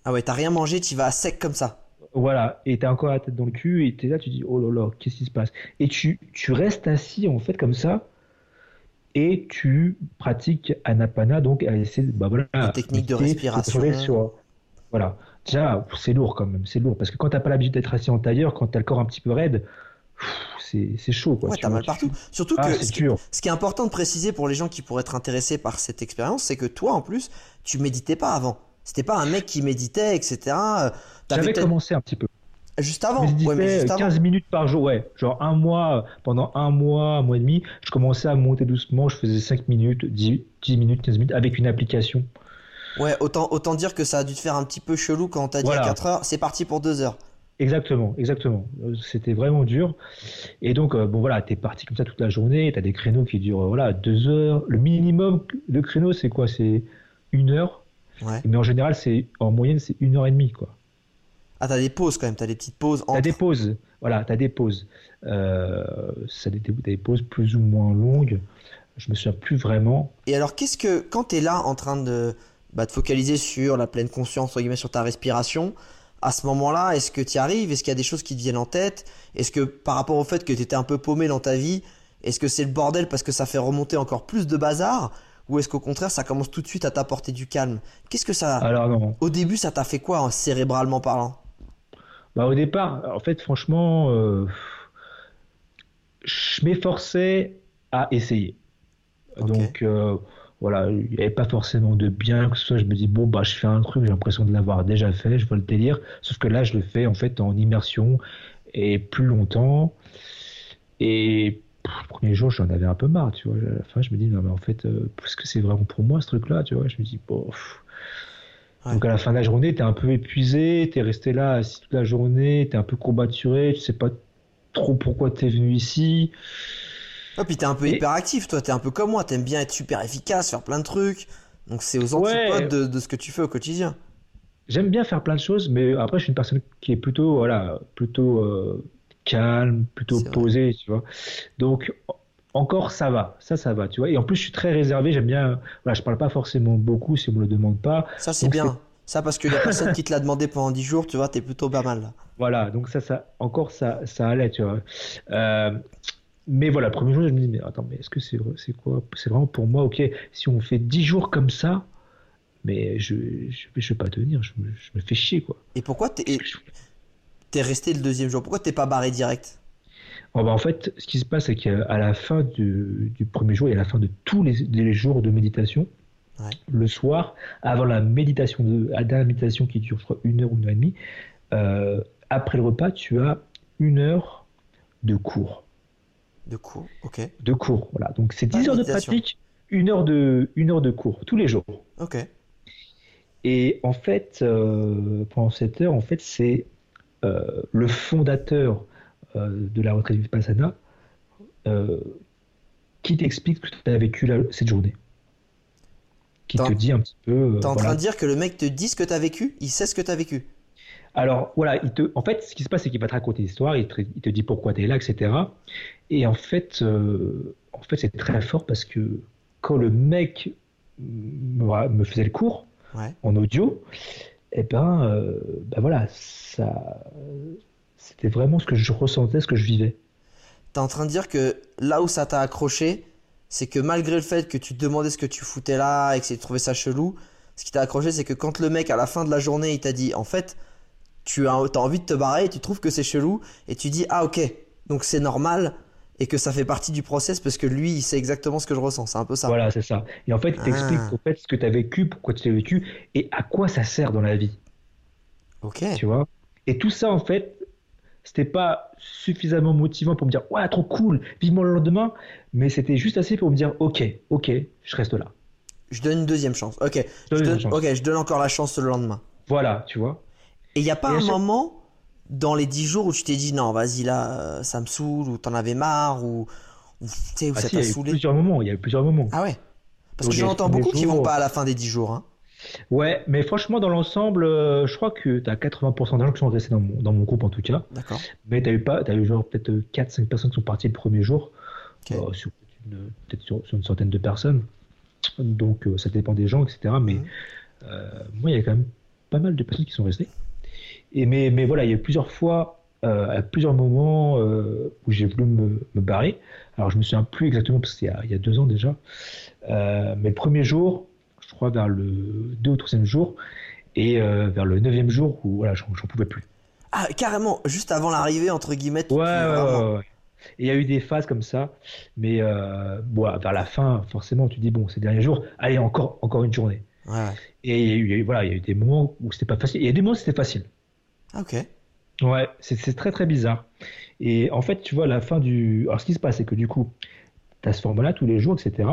Ah ouais, t'as rien mangé, tu vas à sec comme ça. Voilà, et t'as encore la tête dans le cul, et t'es là, tu dis, oh là là, qu'est-ce qui se passe? Et tu, tu restes assis, en fait, comme ça, et tu pratiques Anapana, donc à essayer bah voilà, technique de respiration. sur- Voilà. Déjà, c'est lourd quand même, c'est lourd, parce que quand t'as pas l'habitude d'être assis en tailleur, quand t'as le corps un petit peu raide, c'est chaud, quoi. Ouais, t'as mal partout. Surtout Ah, que ce qui, dur. ce qui est important de préciser pour les gens qui pourraient être intéressés par cette expérience, c'est que toi, en plus, tu méditais pas avant. C'était pas un mec qui méditait, etc. Euh, J'avais commencé un petit peu. juste avant. Je Ouais, mais méditais juste avant. 15 minutes par jour, ouais. Genre un mois, pendant un mois, un mois et demi, je commençais à monter doucement, je faisais 5 minutes, 10, 10 minutes, 15 minutes avec une application. Ouais, autant, autant dire que ça a dû te faire un petit peu chelou quand on t'a dit Voilà. à 4 heures, c'est parti pour 2 heures. Exactement, exactement. Euh, C'était vraiment dur. Et donc, euh, bon voilà, t'es parti comme ça toute la journée, t'as des créneaux qui durent, euh, voilà, 2 heures. Le minimum de créneau, c'est quoi? C'est une heure. Ouais. Mais en général, c'est, en moyenne, c'est une heure et demie, quoi. Ah, t'as des pauses quand même, t'as des petites pauses T'as entre. des pauses, voilà, t'as des pauses. Euh, ça, des, des pauses plus ou moins longues. Je me souviens plus vraiment. Et alors, qu'est-ce que, quand t'es là en train de bah, te focaliser sur la pleine conscience, entre guillemets, sur ta respiration, à ce moment-là, est-ce que tu arrives? Est-ce qu'il y a des choses qui te viennent en tête? Est-ce que par rapport au fait que tu étais un peu paumé dans ta vie, est-ce que c'est le bordel parce que ça fait remonter encore plus de bazar? Ou est-ce qu'au contraire, ça commence tout de suite à t'apporter du calme? Qu'est-ce que ça. Alors non, Au début, ça t'a fait quoi, hein, cérébralement parlant? Bah, au départ, en fait, franchement, euh, je m'efforçais à essayer. Donc, euh, voilà, il n'y avait pas forcément de bien que ce soit. Je me dis, bon, bah, je fais un truc, j'ai l'impression de l'avoir déjà fait, je vois le délire. Sauf que là, je le fais en fait en immersion et plus longtemps. Et pff, le premier jour, j'en avais un peu marre, tu vois. À la fin, je me dis, non, mais en fait, euh, est-ce que c'est vraiment pour moi ce truc-là, tu vois? Je me dis, bon. Ouais. Donc à la fin de la journée, t'es un peu épuisé, t'es resté là assis toute la journée, t'es un peu courbaturé, tu sais pas trop pourquoi t'es venu ici. Ah, puis t'es un peu Et- hyperactif, toi, t'es un peu comme moi, t'aimes bien être super efficace, faire plein de trucs. Donc c'est aux Ouais. antipodes de, de ce que tu fais au quotidien. J'aime bien faire plein de choses, mais après je suis une personne qui est plutôt voilà, plutôt euh, calme, plutôt posée, tu vois. Donc encore ça va, ça ça va, tu vois. Et en plus je suis très réservé, j'aime bien voilà, je parle pas forcément beaucoup si on me le demande pas. Ça, c'est bien. Ça, parce qu'il y a personne qui te l'a demandé pendant 10 jours, tu vois, t'es plutôt pas mal là. Voilà, donc ça, ça, encore ça, ça allait, tu vois. Euh, mais voilà, le premier jour, je me dis, mais attends, mais est-ce que c'est quoi? C'est vraiment pour moi, ok, si on fait 10 jours comme ça, mais je, je vais pas tenir, je, me- je me fais chier, quoi. Et pourquoi t'es et t'es resté le deuxième jour? Pourquoi t'es pas barré direct? Bon, bah, en fait, ce qui se passe, c'est qu'à la fin du, du premier jour et à la fin de tous les, les jours de méditation, Ouais. le soir, avant la méditation, de, la dernière méditation qui dure, je crois, une heure ou une heure et demie, euh, après le repas, tu as une heure de cours. De cours, ok. de cours. Voilà. Donc c'est Pas 10 de heures de pratique, une heure de, une heure de cours, tous les jours. Ok. Et en fait, euh, pendant cette heure, en fait, c'est euh, le fondateur euh, de la retraite Vipassana qui t'explique ce que tu as vécu la- cette journée. Qui te dit un petit peu. T'es en voilà. train de dire que le mec te dit ce que t'as vécu Il sait ce que t'as vécu Alors voilà, il te, en fait, ce qui se passe, c'est qu'il va te raconter l'histoire, il te, il te dit pourquoi tu es là, etc. Et en fait, euh, en fait, c'est très fort parce que quand le mec me, me faisait le cours Ouais. en audio, et ben, euh, ben voilà, ça, c'était vraiment ce que je ressentais, ce que je vivais. T'es en train de dire que là où ça t'a accroché, c'est que malgré le fait que tu te demandais ce que tu foutais là et que tu trouvais ça chelou, ce qui t'a accroché, c'est que quand le mec, à la fin de la journée, il t'a dit, en fait, tu as, t'as envie de te barrer et tu trouves que c'est chelou, et tu dis, ah ok, donc c'est normal, et que ça fait partie du process parce que lui, il sait exactement ce que je ressens. C'est un peu ça. Voilà, c'est ça. Et en fait, il t'explique Ah. en fait, ce que tu as vécu, pourquoi tu l'as vécu, et à quoi ça sert dans la vie. Ok. tu vois? Et tout ça, en fait, c'était pas suffisamment motivant pour me dire, ouais, trop cool, vivement le lendemain, mais c'était juste assez pour me dire, ok, ok, je reste là. Je donne une deuxième chance. Ok. Je Je donne une donne, chance. ok, je donne encore la chance le lendemain. Voilà, tu vois? Et il n'y a pas Et un chaque- moment dans les 10 jours où tu t'es dit non, vas-y là, euh, ça me saoule, ou t'en avais marre, ou, ou tu sais, où Ah ça si, il y t'a a eu saoulé plusieurs moments, il y a eu plusieurs moments. Ah ouais Parce Donc, que j'en entends beaucoup qui vont jours- pas à la fin des 10 jours. Hein. Ouais, mais franchement, dans l'ensemble, euh, je crois que tu as 80% des gens qui sont restés dans mon, dans mon groupe en tout cas, D'accord. mais tu as eu pas, t'as eu genre peut-être 4-5 personnes qui sont parties le premier jour, euh, sur peut-être sur, sur une centaine de personnes. Donc euh, ça dépend des gens, etc. Mais Mhm. euh, moi, il y a quand même pas mal de personnes qui sont restées. Et mais, mais voilà, il y a eu plusieurs fois, euh, à plusieurs moments euh, où j'ai voulu me, me, barrer. Alors je me souviens plus exactement parce qu'il y, y, a deux ans déjà. Euh, mais le premier jour, je crois vers le deux ou troisième jour, et euh, vers le neuvième jour où voilà, j'en pouvais plus. Ah carrément, juste avant l'arrivée entre guillemets. Ouais, ouais, ouais, Et il y a eu des phases comme ça, mais bon, vers la fin, forcément, tu dis bon, ces derniers jours, allez encore, encore une journée. Ouais. Et il y, a eu, voilà, il y a eu des moments où c'était pas facile. Il y a des moments où c'était facile. Ok. Ouais, c'est très très bizarre. Et en fait, tu vois, la fin du. Alors, ce qui se passe, c'est que du coup, tu as ce format-là tous les jours, etc.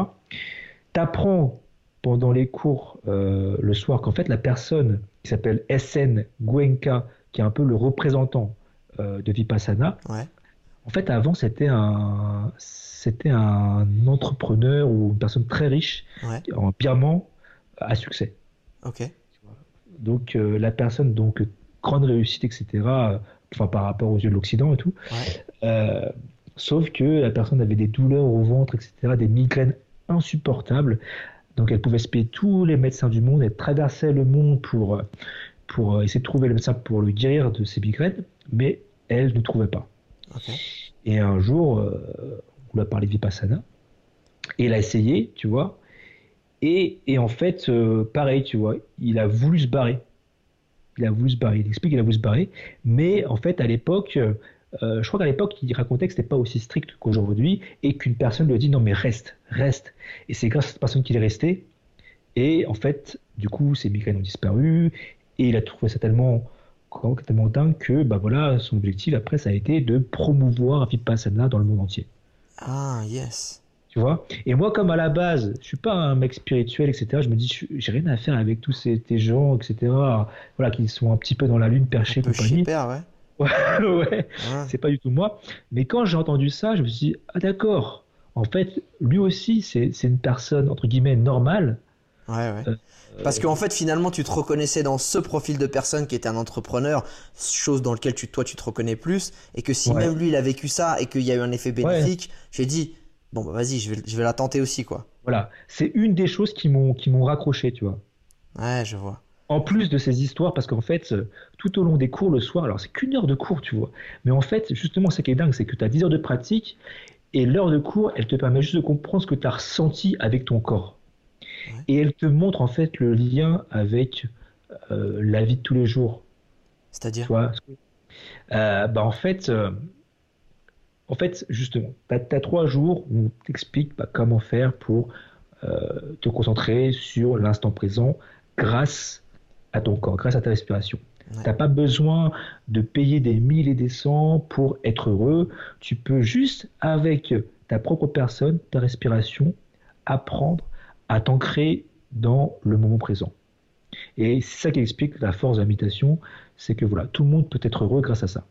Tu apprends pendant les cours euh, le soir qu'en fait, la personne qui s'appelle SN Gwenka, qui est un peu le représentant euh, de Vipassana, ouais. en fait, avant, c'était un, c'était un entrepreneur ou une personne très riche ouais. en Birman à succès. Ok. Donc, euh, la personne, donc, grande réussite, etc., euh, enfin, par rapport aux yeux de l'Occident et tout. Ouais. Euh, sauf que la personne avait des douleurs au ventre, etc., des migraines insupportables. Donc, elle pouvait se payer tous les médecins du monde, elle traversait le monde pour, pour essayer de trouver le médecin pour le guérir de ses migraines, mais elle ne trouvait pas. Okay. Et un jour, euh, on lui a parlé de Vipassana, et il a essayé, tu vois, et, et en fait, euh, pareil, tu vois, il a voulu se barrer. Il a voulu se barrer. Il explique qu'il a voulu se barrer, mais en fait, à l'époque, euh, je crois qu'à l'époque, il racontait que c'était pas aussi strict qu'aujourd'hui, et qu'une personne lui a dit non mais reste, reste. Et c'est grâce à cette personne qu'il est resté. Et en fait, du coup, ses migraines ont disparu, et il a trouvé ça tellement tellement dingue que bah voilà, son objectif après ça a été de promouvoir Vipassana dans le monde entier. Ah yes. Tu vois Et moi comme à la base, je suis pas un mec spirituel etc. Je me dis j'ai rien à faire avec tous ces, ces, gens etc. Voilà qui sont un petit peu dans la lune perchés un peu compagnie. Super, ouais. ouais, ouais. c'est pas du tout moi. Mais quand j'ai entendu ça, je me suis dit ah d'accord. En fait, lui aussi c'est une personne entre guillemets normale. Ouais, ouais. Euh, parce qu'en fait, finalement, tu te reconnaissais dans ce profil de personne qui était un entrepreneur, chose dans lequel tu, toi, tu te reconnais plus, et que si Ouais. même lui, il a vécu ça et qu'il y a eu un effet bénéfique, j'ai dit, bon, bah vas-y, je vais, je vais la tenter aussi, quoi. Voilà, c'est une des choses qui m'ont qui m'ont raccroché, tu vois. Ouais, je vois. En plus de ces histoires, parce qu'en fait, euh, tout au long des cours le soir, alors c'est qu'une heure de cours, tu vois, mais en fait, justement, ce qui est dingue, c'est que tu as 10 heures de pratique, et l'heure de cours, elle te permet juste de comprendre ce que tu as ressenti avec ton corps. Ouais. Et elle te montre en fait le lien avec euh, la vie de tous les jours. C'est-à-dire? Euh, bah en fait, euh, en fait, justement, tu as, trois jours où on t'explique bah, comment faire pour euh, te concentrer sur l'instant présent grâce à ton corps, grâce à ta respiration. Ouais. T'as pas besoin de payer des mille et des cents pour être heureux. Tu peux juste, avec ta propre personne, ta respiration, apprendre à t'ancrer dans le moment présent. Et c'est ça qui explique la force de la méditation, c'est que voilà, tout le monde peut être heureux grâce à ça.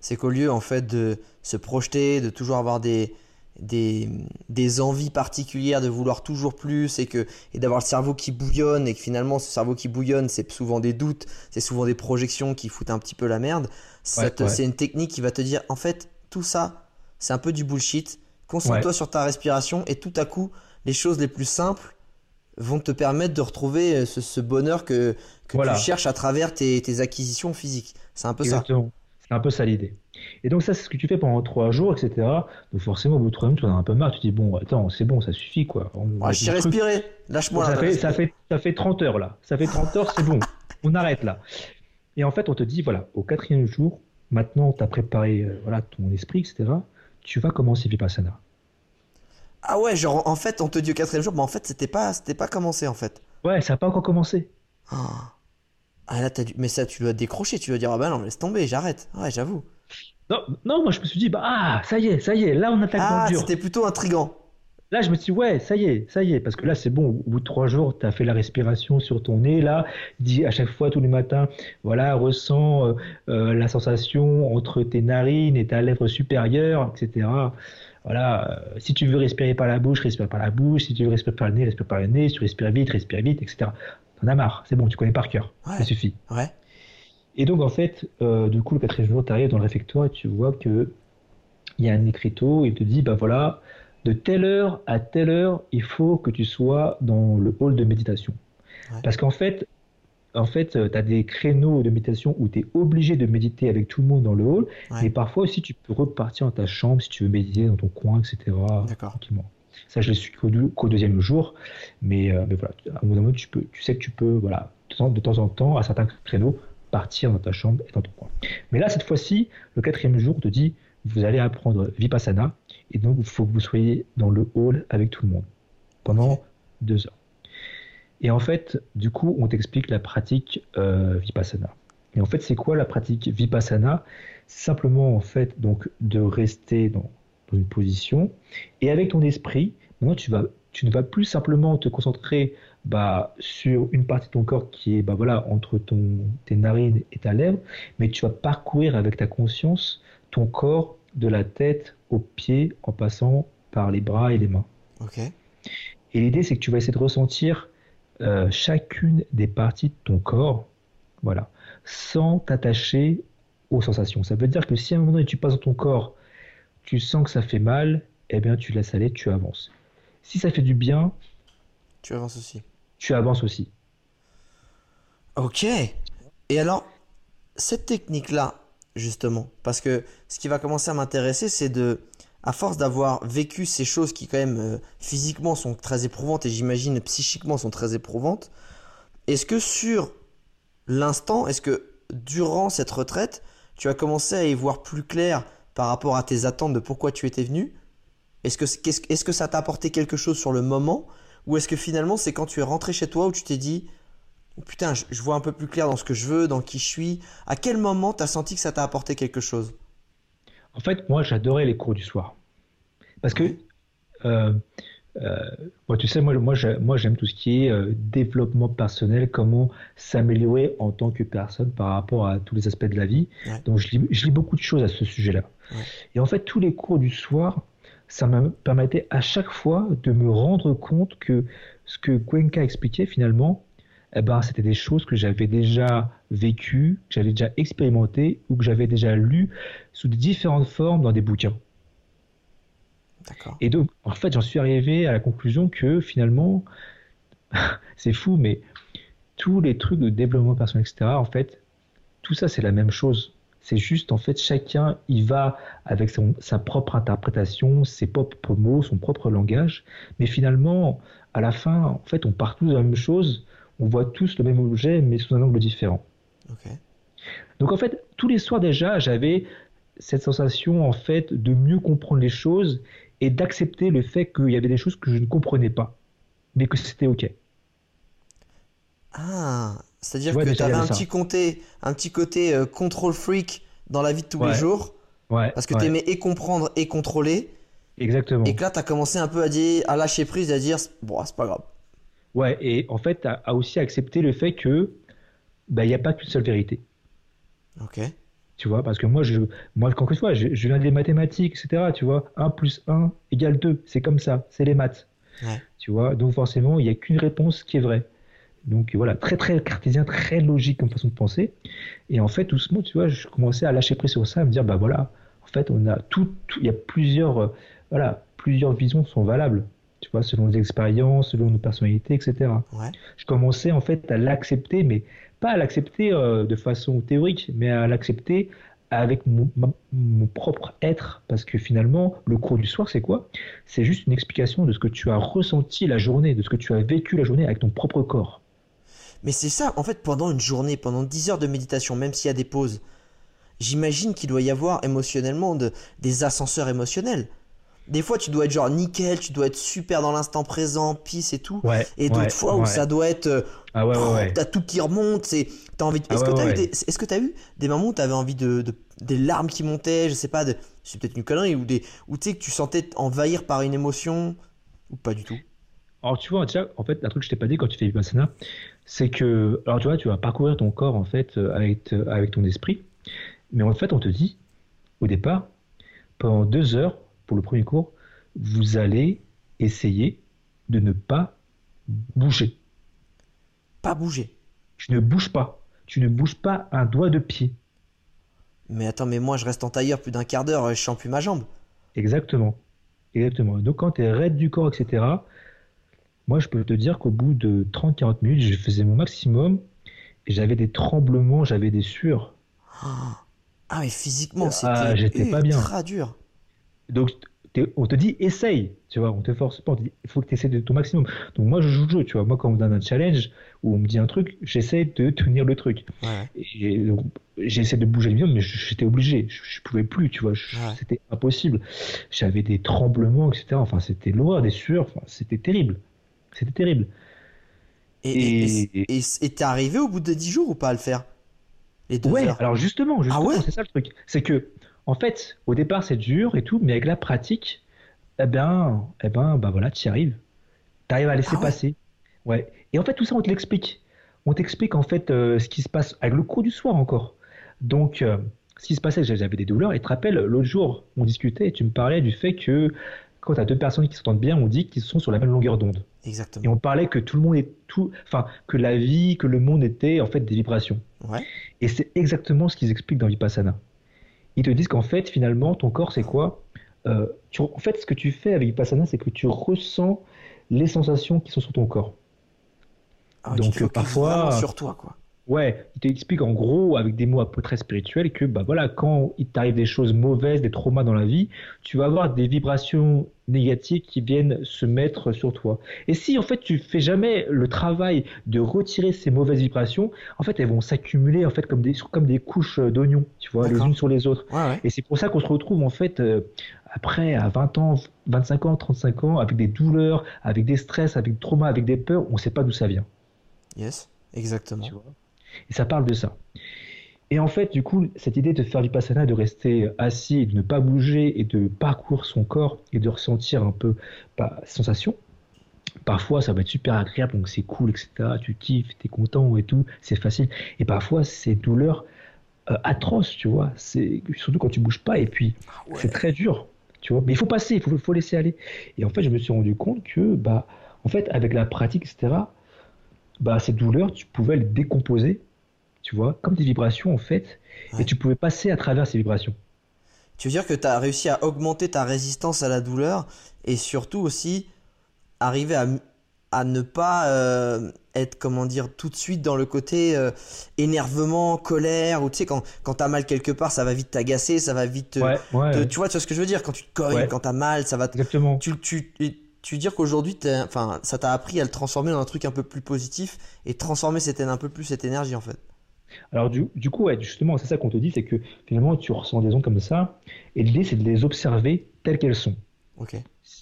C'est qu'au lieu, en fait, de se projeter, de toujours avoir des, des, des envies particulières, de vouloir toujours plus et, que, et d'avoir le cerveau qui bouillonne et que finalement, ce cerveau qui bouillonne, c'est souvent des doutes, c'est souvent des projections qui foutent un petit peu la merde. Ouais, ouais. C'est une technique qui va te dire, en fait, tout ça, c'est un peu du bullshit. Concentre-toi Ouais. sur ta respiration et tout à coup, les choses les plus simples vont te permettre de retrouver euh, ce, ce bonheur que, que Voilà. tu cherches à travers tes, tes acquisitions physiques. C'est un peu ça. C'est un peu ça l'idée. Et donc ça, c'est ce que tu fais pendant trois jours, etc. Donc forcément, au bout de trois jours, tu en as un peu marre. Tu te dis, bon, attends, c'est bon, ça suffit, quoi. On- Ouais, je respiré. Lâche-moi ça, là. fait, ça, fait, ça fait 30 heures, là. Ça fait 30 heures, c'est bon. On arrête, là. Et en fait, on te dit, voilà, au quatrième jour, maintenant, tu as préparé euh, voilà, ton esprit, etc. Tu vas commencer Vipassana. Ah ouais, genre en fait, on te dit au quatrième jour, mais en fait, c'était pas, c'était pas commencé en fait. Ouais, ça n'a pas encore commencé. Ah, Ah, là, t'as dû... mais ça, tu dois décrocher, tu dois dire, ah bah non, laisse tomber, j'arrête. Ouais, j'avoue. Non, non, moi je me suis dit, bah, ah, ça y est, ça y est, là on attaque dans Ah, le dur. c'était plutôt intriguant. Là, je me suis dit, ouais, ça y est, ça y est, parce que là, c'est bon, au bout de trois jours, tu as fait la respiration sur ton nez, là, dis à chaque fois, tous les matins, voilà, ressens euh, euh, la sensation entre tes narines et ta lèvre supérieure, etc. Voilà, euh, si tu veux respirer par la bouche, respire par la bouche, si tu veux respirer par le nez, respire par le nez, si tu respires vite, respire vite, etc. T'en as marre, c'est bon, tu connais par cœur, Ouais. ça suffit. Ouais. Et donc, en fait, euh, du coup, le quatrième jour, tu arrives dans le réfectoire et tu vois que il y a un écriteau, il te dit, bah voilà, de telle heure à telle heure, il faut que tu sois dans le hall de méditation. Ouais. Parce qu'en fait, en fait, tu as des créneaux de méditation où tu es obligé de méditer avec tout le monde dans le hall. Mais parfois aussi, tu peux repartir dans ta chambre si tu veux méditer dans ton coin, etc. Tranquillement. Ça, je l'ai su qu'au deuxième jour. Mais, euh, mais voilà, à un moment, tu, tu sais que tu peux, voilà, de temps en temps, à certains créneaux, partir dans ta chambre et dans ton coin. Mais là, cette fois-ci, le quatrième jour, on te dit, vous allez apprendre Vipassana. Et donc, il faut que vous soyez dans le hall avec tout le monde pendant deux heures. Et en fait, du coup, on t'explique la pratique euh, Vipassana. Et en fait, c'est quoi la pratique Vipassana? Simplement en fait donc de rester dans, une position et avec ton esprit, maintenant tu vas, tu ne vas plus simplement te concentrer bah, sur une partie de ton corps qui est bah, voilà entre ton, tes narines et ta lèvre, mais tu vas parcourir avec ta conscience ton corps de la tête aux pieds en passant par les bras et les mains. Ok. Et l'idée, c'est que tu vas essayer de ressentir euh, chacune des parties de ton corps, voilà, sans t'attacher aux sensations. Ça veut dire que si à un moment donné tu passes dans ton corps, tu sens que ça fait mal, eh bien tu laisses aller, tu avances. Si ça fait du bien, tu avances aussi. Tu avances aussi. Ok. Et alors, cette technique-là, justement, parce que ce qui va commencer à m'intéresser, c'est de à force d'avoir vécu ces choses qui quand même euh, physiquement sont très éprouvantes et j'imagine psychiquement sont très éprouvantes, est-ce que sur l'instant, est-ce que durant cette retraite, tu as commencé à y voir plus clair par rapport à tes attentes de pourquoi tu étais venu? Est-ce que, ça t'a apporté quelque chose sur le moment? Ou est-ce que finalement c'est quand tu es rentré chez toi où tu t'es dit oh putain, je, je vois un peu plus clair dans ce que je veux, dans qui je suis À quel moment tu as senti que ça t'a apporté quelque chose? En fait, moi, j'adorais les cours du soir. Parce que, euh, euh, tu sais, moi, moi, j'aime tout ce qui est euh, développement personnel, comment s'améliorer en tant que personne par rapport à tous les aspects de la vie. Donc, je lis, beaucoup de choses à ce sujet-là. Et en fait, tous les cours du soir, ça me permettait à chaque fois de me rendre compte que ce que Cuenca expliquait finalement, eh ben, c'était des choses que j'avais déjà vécues, que j'avais déjà expérimentées ou que j'avais déjà lues sous différentes formes dans des bouquins. Et donc, en fait, j'en suis arrivé à la conclusion que finalement, c'est fou, mais tous les trucs de développement personnel, etc., en fait, tout ça, c'est la même chose. C'est juste, en fait, chacun y va avec sa propre interprétation, ses propres mots, son propre langage. Mais finalement, à la fin, en fait, on part tous de la même chose on voit tous le même objet, mais sous un angle différent. Donc en fait, tous les soirs déjà, j'avais cette sensation en fait de mieux comprendre les choses et d'accepter le fait qu'il y avait des choses que je ne comprenais pas, mais que c'était ok. Ah, c'est-à-dire que tu avais un petit, côté, un petit côté euh, control freak dans la vie de tous les jours. Ouais, parce que tu aimais et comprendre et contrôler. Exactement. Et que là, tu as commencé un peu à, dire, à lâcher prise, à dire, bon, c'est pas grave. Ouais, et en fait, a, aussi accepté le fait que bah, il n'y a pas qu'une seule vérité. Ok. Tu vois, parce que moi, je, moi quand que soit, je, je viens des mathématiques, etc. Tu vois, 1 plus 1 égale 2. C'est comme ça, c'est les maths. Ouais. Tu vois, donc forcément, il n'y a qu'une réponse qui est vraie. Donc voilà, très très cartésien, très logique comme façon de penser. Et en fait, doucement, tu vois, je commençais à lâcher prise sur ça, à me dire, bah voilà, en fait, on a tout, il y a plusieurs, euh, voilà, plusieurs visions sont valables tu vois, selon les expériences, selon nos personnalités, etc. Je commençais en fait à l'accepter, mais pas à l'accepter euh, de façon théorique, mais à l'accepter avec mon, propre être, parce que finalement, le cours du soir, c'est quoi? C'est juste une explication de ce que tu as ressenti la journée, de ce que tu as vécu la journée avec ton propre corps. Mais c'est ça, en fait, pendant une journée, pendant 10 heures de méditation, même s'il y a des pauses, j'imagine qu'il doit y avoir émotionnellement de, des ascenseurs émotionnels des fois tu dois être genre nickel, tu dois être super dans l'instant présent, peace et tout. et d'autres fois où ça doit être euh, ah ouais, t'as tout qui remonte, c'est t'as envie. Ah est-ce que t'as eu des, est-ce que t'as eu des moments où t'avais envie de, des larmes qui montaient, je sais pas, de, c'est peut-être une connerie ou des où tu sais que tu sentais envahir par une émotion ou pas du tout? Alors tu vois, en fait, un truc que je t'ai pas dit quand tu fais Vipassana, c'est que alors tu vois, tu vas parcourir ton corps en fait euh, avec euh, avec ton esprit, mais en fait on te dit au départ pendant deux heures pour le premier cours, vous allez essayer de ne pas bouger. Pas bouger. Tu ne bouges pas. Tu ne bouges pas un doigt de pied. Mais attends, mais moi je reste en tailleur plus d'un quart d'heure et je sens plus ma jambe. Exactement. Exactement. Donc quand tu es raide du corps, etc., moi je peux te dire qu'au bout de 30-40 minutes, je faisais mon maximum j'avais des tremblements, j'avais des sueurs. Ah, mais physiquement, Ah, c'était j'étais pas bien. ultra dur. Donc, on te dit essaye, tu vois, on te force pas, il faut que tu essaies de ton maximum. Donc, moi, je joue le jeu, tu vois. Moi, quand on me donne un challenge ou on me dit un truc, j'essaie de tenir le truc. Ouais. Et donc, j'essaie de bouger le minimum, mais j'étais obligé. Je, je pouvais plus, tu vois. Ouais. C'était impossible. J'avais des tremblements, etc. Enfin, c'était l'horreur, des sueurs. Enfin, c'était terrible. C'était terrible. Et t'es arrivé au bout de 10 jours ou pas à le faire? Les deux Ouais, heures? alors justement, justement, ouais? c'est ça le truc. C'est que, en fait, au départ, c'est dur et tout, mais avec la pratique, eh ben, eh ben, bah voilà, tu y arrives. Tu arrives à laisser Ah passer. Ouais. Et en fait, tout ça, on te l'explique. On t'explique en fait euh, ce qui se passe avec le cours du soir encore. Donc, euh, ce qui se passait, j'avais des douleurs. Et tu te rappelles, l'autre jour, on discutait et tu me parlais du fait que quand tu as deux personnes qui s'entendent bien, on dit qu'ils sont sur la même longueur d'onde. Et Exactement. on parlait que tout le monde est tout, enfin, que la vie, que le monde était en fait des vibrations. Ouais. Et c'est exactement ce qu'ils expliquent dans Vipassana. Ils te disent qu'en fait, finalement, ton corps, c'est quoi? Euh, tu- En fait, ce que tu fais avec Vipassana, c'est que tu ressens les sensations qui sont sur ton corps. Ah Donc, parfois- sur toi, quoi. Ouais, ils t'expliquent en gros, avec des mots un peu très spirituels, que bah voilà, quand il t'arrive des choses mauvaises, des traumas dans la vie, tu vas avoir des vibrations négatives qui viennent se mettre sur toi. Et si en fait tu fais jamais le travail de retirer ces mauvaises vibrations, en fait elles vont s'accumuler en fait comme des comme des couches d'oignons, tu vois, les unes sur les autres. Ouais, ouais. Et c'est pour ça qu'on se retrouve en fait euh, après à 20 ans, 25 ans, 35 ans, avec des douleurs, avec des stress, avec des traumas, avec des peurs, on ne sait pas d'où ça vient. Yes, exactement. Tu vois. Et ça parle de ça. Et en fait, du coup, cette idée de faire vipassana, de rester assis et de ne pas bouger et de parcourir son corps et de ressentir un peu bah, ces sensations, parfois ça va être super agréable, donc c'est cool, etc. Tu kiffes, tu es content et tout, c'est facile. Et parfois, c'est douleur euh, atroce, tu vois. C'est surtout quand tu bouges pas et puis Ah ouais. c'est très dur, tu vois. Mais il faut passer, il faut, faut laisser aller. Et en fait, je me suis rendu compte que, bah, en fait, avec la pratique, etc., bah, ces douleurs, tu pouvais les décomposer, tu vois, comme des vibrations, en fait, Ouais. et tu pouvais passer à travers ces vibrations. Tu veux dire que tu as réussi à augmenter ta résistance à la douleur et surtout aussi arriver à, à ne pas euh, être, comment dire, tout de suite dans le côté euh, énervement, colère, ou tu sais, quand, quand tu as mal quelque part, ça va vite t'agacer, ça va vite te, ouais, ouais, te- Tu vois, tu vois ce que je veux dire Quand tu te cognes, quand tu as mal, ça va te- exactement. Tu, tu veux dire qu'aujourd'hui, enfin, ça t'a appris à le transformer dans un truc un peu plus positif et transformer cette, un peu plus cette énergie en fait? Alors du, du coup, ouais, justement, c'est ça qu'on te dit, c'est que finalement, tu ressens des ondes comme ça, et l'idée, c'est de les observer telles qu'elles sont. Ok.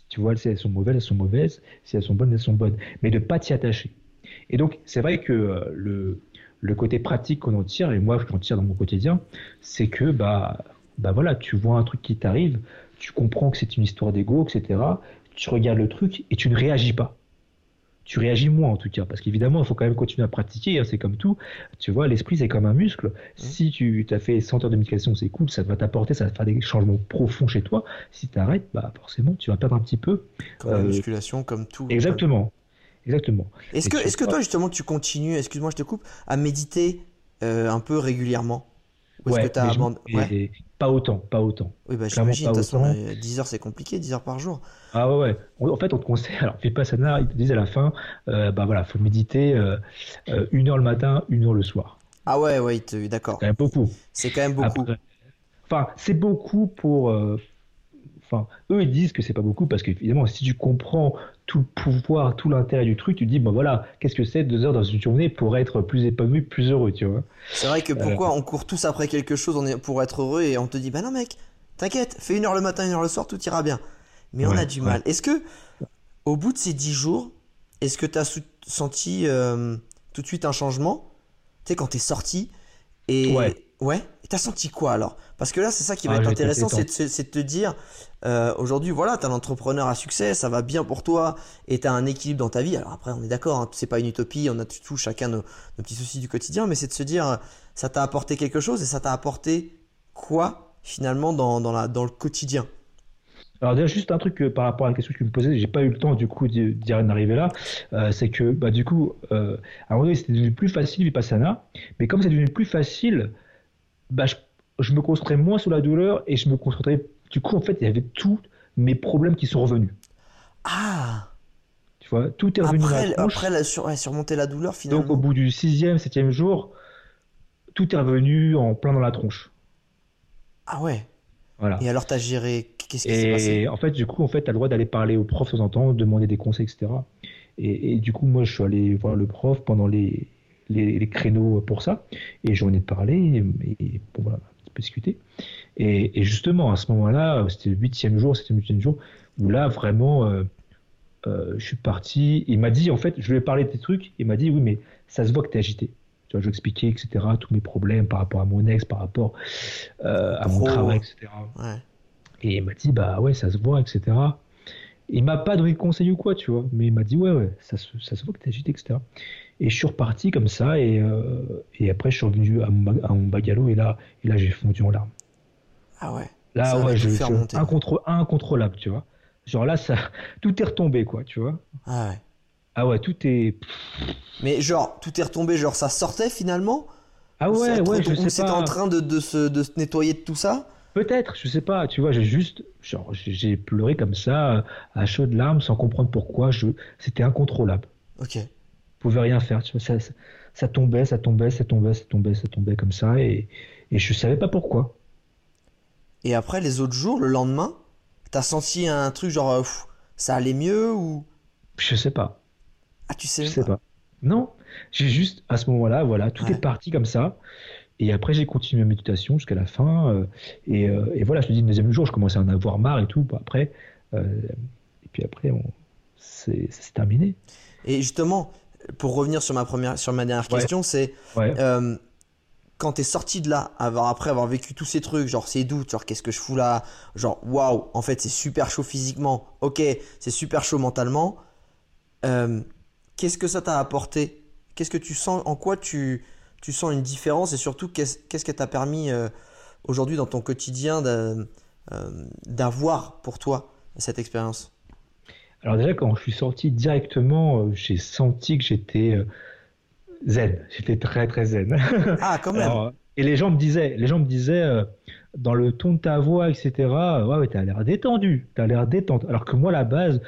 Tu vois, si elles sont mauvaises, elles sont mauvaises, si elles sont bonnes, elles sont bonnes, mais de pas t'y attacher. Et donc, c'est vrai que euh, le, le côté pratique qu'on en tire, et moi, je en tire dans mon quotidien, c'est que, bah, bah voilà, tu vois un truc qui t'arrive, tu comprends que c'est une histoire d'ego, etc. Tu regardes le truc et tu ne réagis pas. Tu réagis moins en tout cas, parce qu'évidemment, il faut quand même continuer à pratiquer, hein, c'est comme tout. Tu vois, l'esprit, c'est comme un muscle. Si tu as fait 100 heures de méditation, c'est cool, ça va t'apporter, ça va faire des changements profonds chez toi. Si tu arrêtes, bah forcément, tu vas perdre un petit peu. Comme la Euh, musculation, comme tout. Exactement. Exactement. Est-ce que, est-ce que toi justement tu continues, excuse-moi je te coupe, à méditer euh, un peu régulièrement? Ou est-ce que je- abandonné Ouais. Pas autant, pas autant. Oui, bah j'imagine, de pas toute façon, autant. euh, 10 heures c'est compliqué, 10 heures par jour. Ah ouais, ouais. En fait, on te conseille, alors Vipassana, ils te disent à la fin, euh, bah voilà, faut méditer euh, euh, une heure le matin, une heure le soir. Ah ouais, ouais, d'accord. Quand même beaucoup. C'est quand même beaucoup. Après- Enfin, c'est beaucoup pour. euh, Enfin, eux, ils disent que c'est pas beaucoup parce qu'évidemment, si tu comprends tout le pouvoir, tout l'intérêt du truc, tu te dis, bah voilà, qu'est-ce que c'est deux heures dans une journée pour être plus épanoui, plus heureux, tu vois. C'est vrai que pourquoi on court tous après quelque chose on est, pour être heureux et on te dit bah non mec, t'inquiète, fais une heure le matin, une heure le soir, tout ira bien. Mais on a du ouais. mal. Est-ce que au bout de ces 10 jours, est-ce que t'as sou- senti euh, tout de suite un changement? Tu sais quand t'es sorti et Ouais. ouais, Et t'as senti quoi alors? Parce que là c'est ça qui va Ah, être intéressant, c'est détente. de, c'est de te dire euh, aujourd'hui voilà t'es un entrepreneur à succès, ça va bien pour toi et t'as un équilibre dans ta vie. Alors après on est d'accord, hein, c'est pas une utopie, on a tous chacun nos, petits soucis du quotidien, mais c'est de se dire ça t'a apporté quelque chose et ça t'a apporté quoi finalement dans, dans, la, dans le quotidien? Alors déjà juste un truc euh, par rapport à la question que tu me posais, j'ai pas eu le temps du coup d'y arriver là, euh, c'est que bah du coup euh, à un moment donné c'était devenu plus facile Vipassana, mais comme c'est devenu plus facile, bah je, je me concentrais moins sur la douleur et je me concentrais du coup en fait il y avait tous mes problèmes qui sont revenus. Ah Tu vois, tout est revenu Après, dans la après la sur- ouais, surmonter la douleur finalement. Donc au bout du sixième, septième jour, tout est revenu en plein dans la tronche. Ah ouais. Voilà. Et alors t'as géré. Qu'est-ce qui s'est passé? Et en fait, du coup, en fait, tu as le droit d'aller parler au prof de temps en temps, demander des conseils, etc. Et, et du coup, moi, je suis allé voir le prof pendant les, les, les créneaux pour ça. Et j'en ai parlé, et, et bon, voilà, discuté. Et, et justement, à ce moment-là, c'était le huitième jour, septième, huitième jour, où là, vraiment, euh, euh, je suis parti. Il m'a dit, en fait, je lui ai parlé de tes trucs. Il m'a dit, oui, mais ça se voit que tu es agité. Tu vois, je lui ai expliqué, etc., tous mes problèmes par rapport à mon ex, par rapport euh, à mon travail, etc. Ouais. Et il m'a dit, bah ouais, ça se voit, etc. Il m'a pas donné de conseil ou quoi, tu vois, mais il m'a dit, ouais, ouais, ça se, ça se voit que t'es agité, etc. Et je suis reparti comme ça, et, euh, et après, je suis revenu à mon, à mon bagalo, et là, et là j'ai fondu en larmes. Ah ouais. Là, ouais, je, je- incontro- incontrôlable, tu vois. Genre là, ça, tout est retombé, quoi, tu vois. Ah ouais. Ah ouais, tout est. Mais genre, tout est retombé, genre ça sortait finalement? Ah Ou ouais, ouais, ou je sais c'était pas. en train de, de se, de se nettoyer de tout ça? Peut-être, je sais pas, tu vois, j'ai juste, genre, j'ai pleuré comme ça, à chaudes larmes, sans comprendre pourquoi, je, c'était incontrôlable. Ok. Je pouvais rien faire, tu vois, ça, ça, ça tombait, ça tombait, ça tombait, ça tombait, ça tombait comme ça, et, et je savais pas pourquoi. Et après, les autres jours, le lendemain, t'as senti un truc genre, euh, pff, ça allait mieux ou? Je sais pas, Ah, tu sais je sais pas. Non, j'ai juste, à ce moment-là, voilà, tout Ouais. est parti comme ça, et après j'ai continué ma méditation jusqu'à la fin, euh, et, euh, et voilà, je te dis, le deuxième jour, je commençais à en avoir marre et tout, après, euh, et puis après, on, c'est, terminé. Et justement, pour revenir sur ma première, sur ma dernière Ouais. question, c'est Ouais. quand t'es sorti de là, avoir, après avoir vécu tous ces trucs, genre ces doutes, genre qu'est-ce que je fous là, genre waouh, en fait c'est super chaud physiquement, ok, c'est super chaud mentalement. Qu'est-ce que ça t'a apporté? Qu'est-ce que tu sens En quoi tu, tu sens une différence et surtout qu'est-ce qu'est-ce que t'a permis euh, aujourd'hui dans ton quotidien euh, d'avoir pour toi cette expérience? Alors déjà, quand je suis sorti directement, euh, j'ai senti que j'étais zen. J'étais très très zen. Ah, quand même. Alors, et les gens me disaient, les gens me disaient euh, dans le ton de ta voix, etc. Ouais, ouais, t'as l'air détendu, t'as l'air détente. Alors que moi, à la base,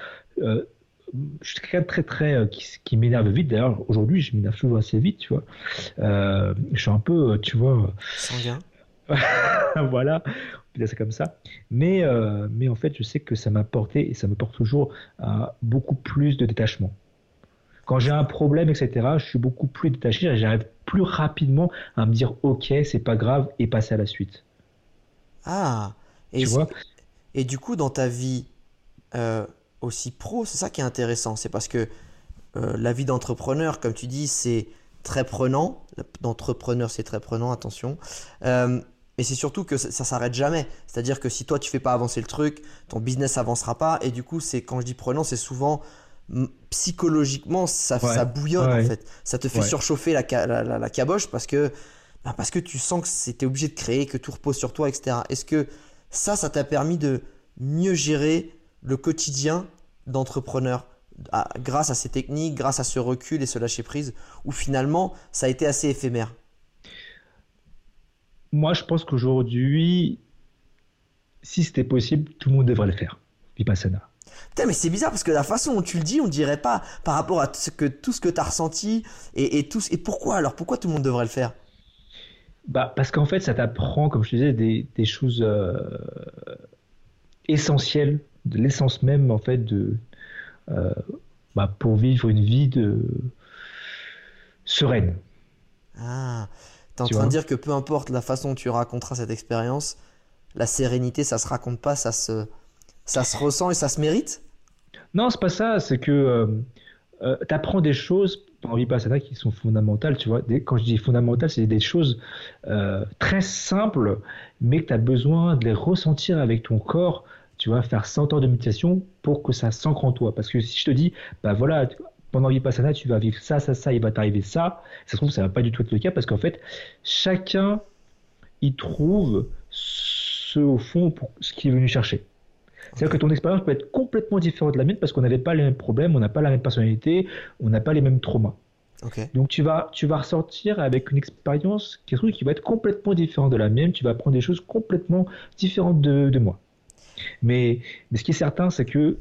euh, je suis quelqu'un très très euh, qui, qui m'énerve vite. D'ailleurs, aujourd'hui, je m'énerve toujours assez vite, tu vois. Euh, je suis un peu, euh, tu vois. Sanguin. voilà, on peut dire ça comme ça. Mais, euh, mais en fait, je sais que ça m'a porté et ça me porte toujours à beaucoup plus de détachement. Quand j'ai un problème, etc., je suis beaucoup plus détaché, j'arrive plus rapidement à me dire ok, c'est pas grave et passer à la suite. Ah, et, Tu vois? et du coup, dans ta vie aussi pro, c'est ça qui est intéressant. C'est parce que euh, la vie d'entrepreneur, comme tu dis, c'est très prenant. D'entrepreneur, c'est très prenant, attention. Euh, mais c'est surtout que ça, ça s'arrête jamais. C'est-à-dire que si toi, tu fais pas avancer le truc, ton business avancera pas. Et du coup, c'est quand je dis prenant, c'est souvent psychologiquement, ça, Ouais. ça bouillonne Ouais. en fait. Ça te fait Ouais. surchauffer la, ca- la, la- la caboche parce que, bah, parce que tu sens que c'était obligé de créer, que tout repose sur toi, etc. Est-ce que ça, ça t'a permis de mieux gérer le quotidien d'entrepreneur grâce à ces techniques, grâce à ce recul et ce lâcher prise, où finalement ça a été assez éphémère. Moi, je pense qu'aujourd'hui, si c'était possible, tout le monde devrait le faire. Vipassana. Putain, mais c'est bizarre parce que la façon dont tu le dis, on dirait pas par rapport à ce que, tout ce que tu as ressenti et, et, tout, et pourquoi alors Pourquoi tout le monde devrait le faire? Bah, parce qu'en fait, ça t'apprend, comme je te disais, des, des choses euh, essentielles, de l'essence même, en fait, de, euh, bah, pour vivre une vie de sereine. Ah, t'es en Tu train de dire que peu importe la façon dont tu raconteras cette expérience, la sérénité, ça se raconte pas, ça se, ça se ressent et ça se mérite? Non, c'est pas ça, c'est que euh, euh, tu apprends des choses dans Vipassana qui sont fondamentales, tu vois. Des- quand je dis fondamentales, c'est des choses euh, très simples, mais que tu as besoin de les ressentir avec ton corps, tu vois, faire 100 heures de méditation pour que ça s'ancre en toi. Parce que si je te dis, bah voilà, pendant Vipassana, tu vas vivre ça, ça, ça, il va t'arriver ça, ça se trouve, ça va pas du tout être le cas, parce qu'en fait, chacun y trouve ce, au fond, pour ce qu'il est venu chercher. C'est-à-dire que ton expérience peut être complètement différente de la mienne parce qu'on n'avait pas les mêmes problèmes, on n'a pas la même personnalité, on n'a pas les mêmes traumas. Donc tu vas, tu vas ressortir avec une expérience qui, qui va être complètement différente de la mienne, tu vas apprendre des choses complètement différentes de, de moi. Mais, ce qui est certain, c'est que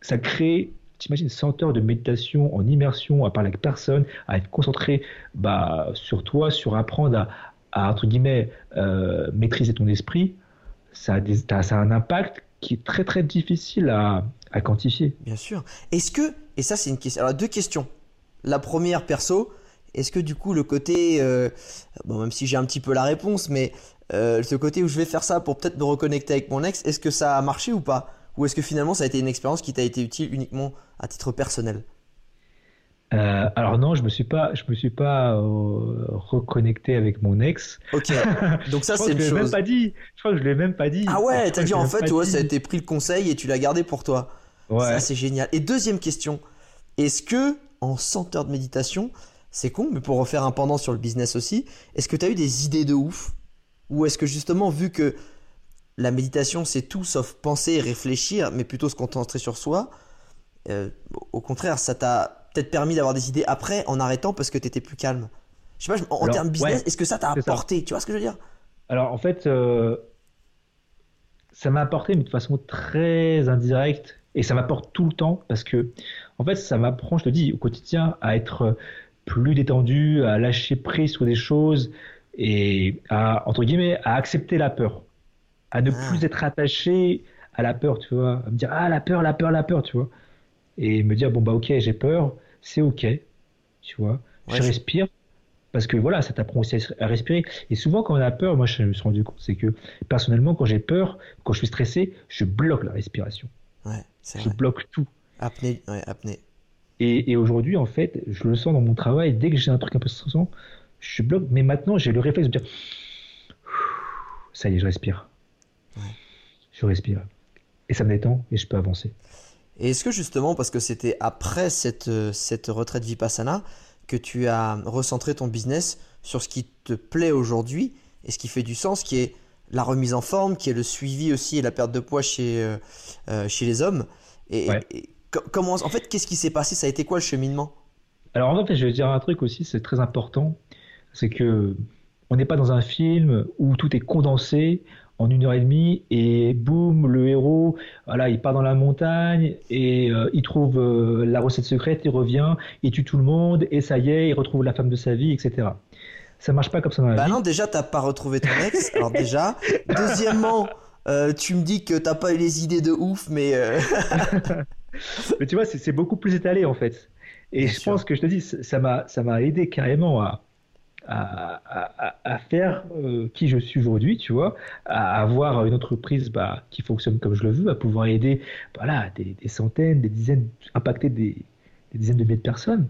ça crée t'imagines 100 heures de méditation en immersion, à parler avec personne, à être concentré bah, sur toi, sur apprendre à, entre guillemets, euh, maîtriser ton esprit, ça a, un impact qui est très très difficile à, à quantifier. Bien sûr. Est-ce que, et ça c'est une question, alors deux questions. La première, perso, est-ce que du coup le côté, euh, bon même si j'ai un petit peu la réponse, mais euh, ce côté où je vais faire ça pour peut-être me reconnecter avec mon ex, est-ce que ça a marché ou pas Ou est-ce que finalement ça a été une expérience qui t'a été utile uniquement à titre personnel euh, alors non, je me suis pas, je me suis pas reconnecté avec mon ex. Ok. Donc ça c'est une je chose. Même pas dit. Je crois que je l'ai même pas dit. Ah ouais, t'as dit en fait, ouais, ça a été pris le conseil et tu l'as gardé pour toi. Ouais. Ça c'est génial. Et deuxième question, est-ce que en 100 heures de méditation, c'est con, mais pour refaire un pendant sur le business aussi, est-ce que tu as eu des idées de ouf Ou est-ce que justement, vu que la méditation, c'est tout sauf penser et réfléchir, mais plutôt se concentrer sur soi, euh, au contraire, ça t'a peut-être permis d'avoir des idées après en arrêtant parce que tu étais plus calme Je sais pas, en, termes business, est-ce que ça t'a apporté Tu vois ce que je veux dire? Alors en fait, euh, ça m'a apporté, mais de façon très indirecte. Et ça m'apporte tout le temps parce que, en fait, ça m'apprend, je te dis, au quotidien à être plus détendu, à lâcher prise sur des choses et à, entre guillemets, à accepter la peur. À ne plus ah. être attaché à la peur, tu vois. À me dire, ah, la peur, la peur, la peur, tu vois. Et me dire, bon, bah, ok, j'ai peur, c'est ok, tu vois. je respire. Parce que voilà, ça t'apprend aussi à respirer. Et souvent, quand on a peur, moi, je me suis rendu compte, c'est que personnellement, quand j'ai peur, quand je suis stressé, je bloque la respiration. Ouais, je bloque tout. Apnée, ouais, apnée. Et, aujourd'hui, en fait, je le sens dans mon travail, dès que j'ai un truc un peu stressant, je bloque. Mais maintenant, j'ai le réflexe de dire ça y est, je respire. Je respire. Et ça me détend et je peux avancer. Et est-ce que justement, parce que c'était après cette, cette retraite Vipassana, que tu as recentré ton business sur ce qui te plaît aujourd'hui et ce qui fait du sens, qui est la remise en forme, qui est le suivi aussi et la perte de poids chez, euh, euh, chez les hommes et, comment, en fait, qu'est-ce qui s'est passé? Ça a été quoi le cheminement? Alors en fait, je vais dire un truc aussi, c'est très important, c'est que on n'est pas dans un film où tout est condensé en une heure et demie et boum, le héros, voilà, il part dans la montagne et euh, il trouve euh, la recette secrète, il revient, il tue tout le monde et ça y est, il retrouve la femme de sa vie, etc. Ça marche pas comme ça dans la bah vie. Non, déjà t'as pas retrouvé ton ex, alors déjà. Deuxièmement, euh, tu me dis que t'as pas eu les idées de ouf, mais. Mais tu vois, c'est beaucoup plus étalé en fait. Et je pense que je te dis, ça m'a ça m'a aidé carrément à à, faire euh, qui je suis aujourd'hui, tu vois, à avoir une entreprise bah, qui fonctionne comme je le veux, à pouvoir aider voilà, des, des centaines, des dizaines, impacter des dizaines de milliers de personnes.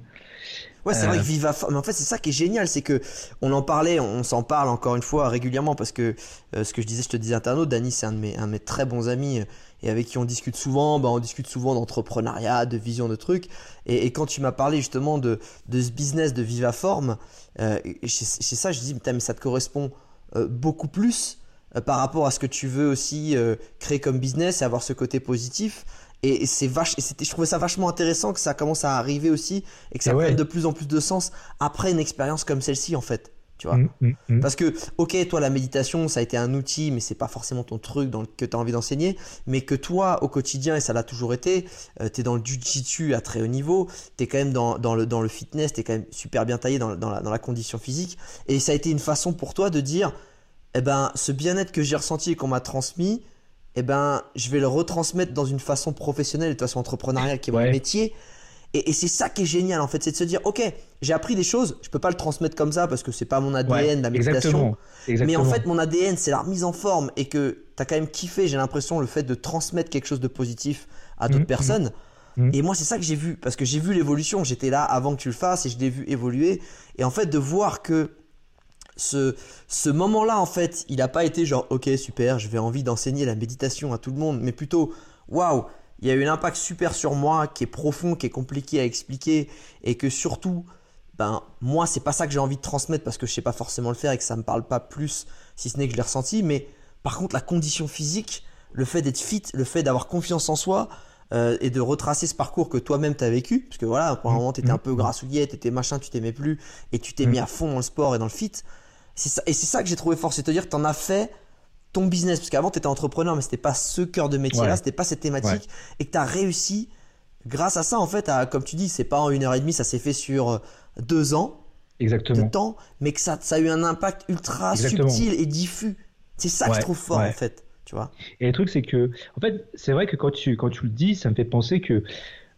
Ouais, c'est vrai que euh. Viva Mais en fait, c'est ça qui est génial, c'est que on en parlait, on s'en parle encore une fois régulièrement parce que euh, ce que je disais, je te disais internaute, Dany, c'est un, de mes, un de mes très bons amis et avec qui on discute souvent, bah, on discute souvent d'entrepreneuriat, de vision de trucs. Et, quand tu m'as parlé justement de, de, ce business de Viva Forme, euh, c'est ça, je dis, mais ça te correspond euh, beaucoup plus euh, par rapport à ce que tu veux aussi euh, créer comme business et avoir ce côté positif. Et, c'est vache, et je trouvais ça vachement intéressant que ça commence à arriver aussi et que ça prenne de plus en plus de sens après une expérience comme celle-ci en fait tu vois. Mm, mm, mm. Parce que, ok, toi, la méditation, ça a été un outil, mais c'est pas forcément ton truc dans le, que tu as envie d'enseigner, mais que toi, au quotidien, et ça l'a toujours été, euh, tu es dans le jiu-jitsu à très haut niveau, tu es quand même dans, dans, le, dans le fitness, tu es quand même super bien taillé dans, dans, la, dans la condition physique, et ça a été une façon pour toi de dire, eh ben, ce bien-être que j'ai ressenti et qu'on m'a transmis, eh ben, je vais le retransmettre dans une façon professionnelle et de façon entrepreneuriale qui est mon métier. Et, c'est ça qui est génial en fait, c'est de se dire ok, j'ai appris des choses, je peux pas le transmettre comme ça parce que c'est pas mon ADN, la méditation. Mais en fait, mon ADN, c'est la remise en forme et que tu as quand même kiffé, j'ai l'impression, le fait de transmettre quelque chose de positif à d'autres mmh, mmh. personnes. Mmh. Et moi, c'est ça que j'ai vu parce que j'ai vu l'évolution. J'étais là avant que tu le fasses et je l'ai vu évoluer. Et en fait, de voir que ce, ce moment-là, en fait, il n'a pas été genre ok, super, je vais envie d'enseigner la méditation à tout le monde, mais plutôt waouh il y a eu un impact super sur moi qui est profond, qui est compliqué à expliquer et que surtout, ben moi c'est pas ça que j'ai envie de transmettre parce que je sais pas forcément le faire et que ça me parle pas plus si ce n'est que je l'ai ressenti. Mais par contre la condition physique, le fait d'être fit, le fait d'avoir confiance en soi euh, et de retracer ce parcours que toi-même t'as vécu, parce que voilà, pour un moment t'étais un peu grassouillet, t'étais machin, tu t'aimais plus et tu t'es mis à fond dans le sport et dans le fit. Ça, et c'est ça que j'ai trouvé fort, c'est à dire que t'en as fait ton business, parce qu'avant tu étais entrepreneur, mais c'était pas ce cœur de métier là, c'était pas cette thématique, et que tu as réussi grâce à ça, en fait, comme tu dis, c'est pas en une heure et demie, ça s'est fait sur euh, deux ans Exactement. de temps, mais que ça, ça a eu un impact ultra subtil et diffus. C'est ça que je trouve fort, en fait. Tu vois et le truc, c'est que, en fait, c'est vrai que quand tu, quand tu le dis, ça me fait penser que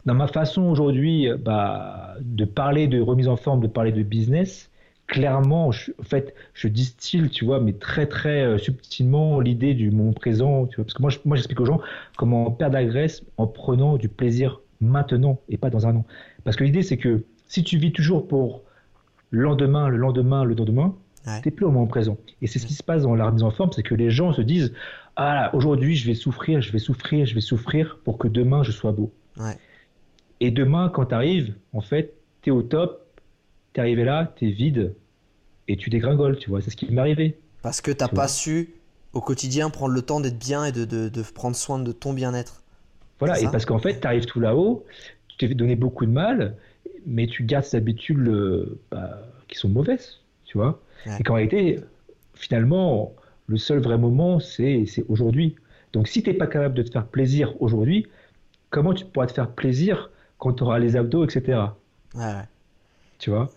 dans ma façon aujourd'hui bah, de parler de remise en forme, de parler de business, clairement, en fait, je distille, tu vois, mais très très euh, subtilement l'idée du moment présent, tu vois, parce que moi, moi, j'explique aux gens comment perdre la graisse en prenant du plaisir maintenant et pas dans un an. Parce que l'idée, c'est que si tu vis toujours pour le lendemain, le lendemain, le lendemain, tu n'es plus au moment présent. Et c'est ce qui se passe dans la remise en forme, c'est que les gens se disent, ah, aujourd'hui, je vais souffrir, je vais souffrir, je vais souffrir pour que demain, je sois beau. Et demain, quand tu arrives, en fait, tu es au top, tu es arrivé là, tu es vide, et tu dégringoles, tu vois. C'est ce qui m'est arrivé. Parce que t'as pas su au quotidien prendre le temps d'être bien et de, de, prendre soin de ton bien-être. Voilà, et parce qu'en fait, tu arrives tout là-haut, tu t'es donné beaucoup de mal, mais tu gardes ces habitudes euh, bah, qui sont mauvaises, tu vois. Et qu'en réalité, finalement, le seul vrai moment, c'est aujourd'hui. Donc si tu n'es pas capable de te faire plaisir aujourd'hui, comment tu pourras te faire plaisir quand tu auras les abdos, etc. Ouais, Tu vois?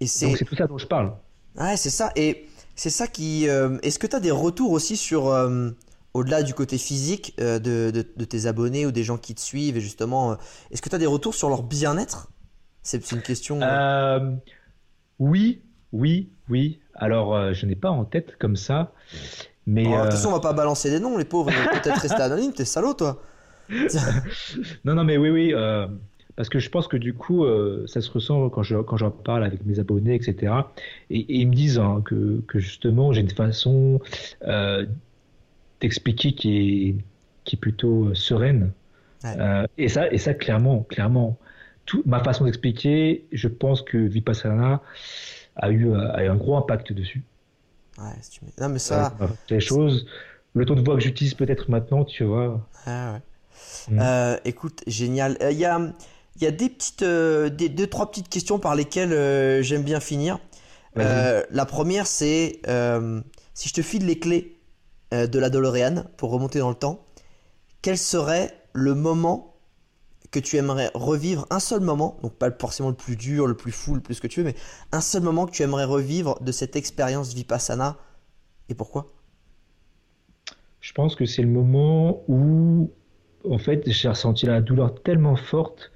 Donc c'est tout ça dont je parle. Ouais, c'est ça. Et c'est ça qui. Euh, est-ce que tu as des retours aussi sur. Euh, au-delà du côté physique euh, de, de, tes abonnés ou des gens qui te suivent, et justement, est-ce que tu as des retours sur leur bien-être? C'est une question. oui, oui, oui. Alors, je n'ai pas en tête comme ça. Mais de toute façon, on va pas balancer des noms, les pauvres. Peut-être rester anonyme, t'es salaud, toi. non, non, mais oui, oui. Parce que je pense que du coup, euh, ça se ressent quand j'en quand parle avec mes abonnés, etc. Et, ils me disent hein, que, que, justement, j'ai une façon euh, d'expliquer qui est, qui est plutôt euh, sereine. et, ça, et ça, clairement, clairement, tout, ma façon d'expliquer, je pense que Vipassana a eu, a eu un gros impact dessus. Ouais, tu non, mais ça. les choses, le ton de voix que j'utilise peut-être maintenant, tu vois. Ah ouais. Mm. écoute, génial. Il y a il y a des petites, euh, des, deux trois petites questions par lesquelles euh, j'aime bien finir. Euh, la première, c'est si je te file les clés de la DeLorean pour remonter dans le temps, quel serait le moment que tu aimerais revivre, un seul moment, donc pas forcément le plus dur, le plus fou, le plus que tu veux, mais un seul moment que tu aimerais revivre de cette expérience Vipassana et pourquoi? Je pense que c'est le moment où, en fait, j'ai ressenti la douleur tellement forte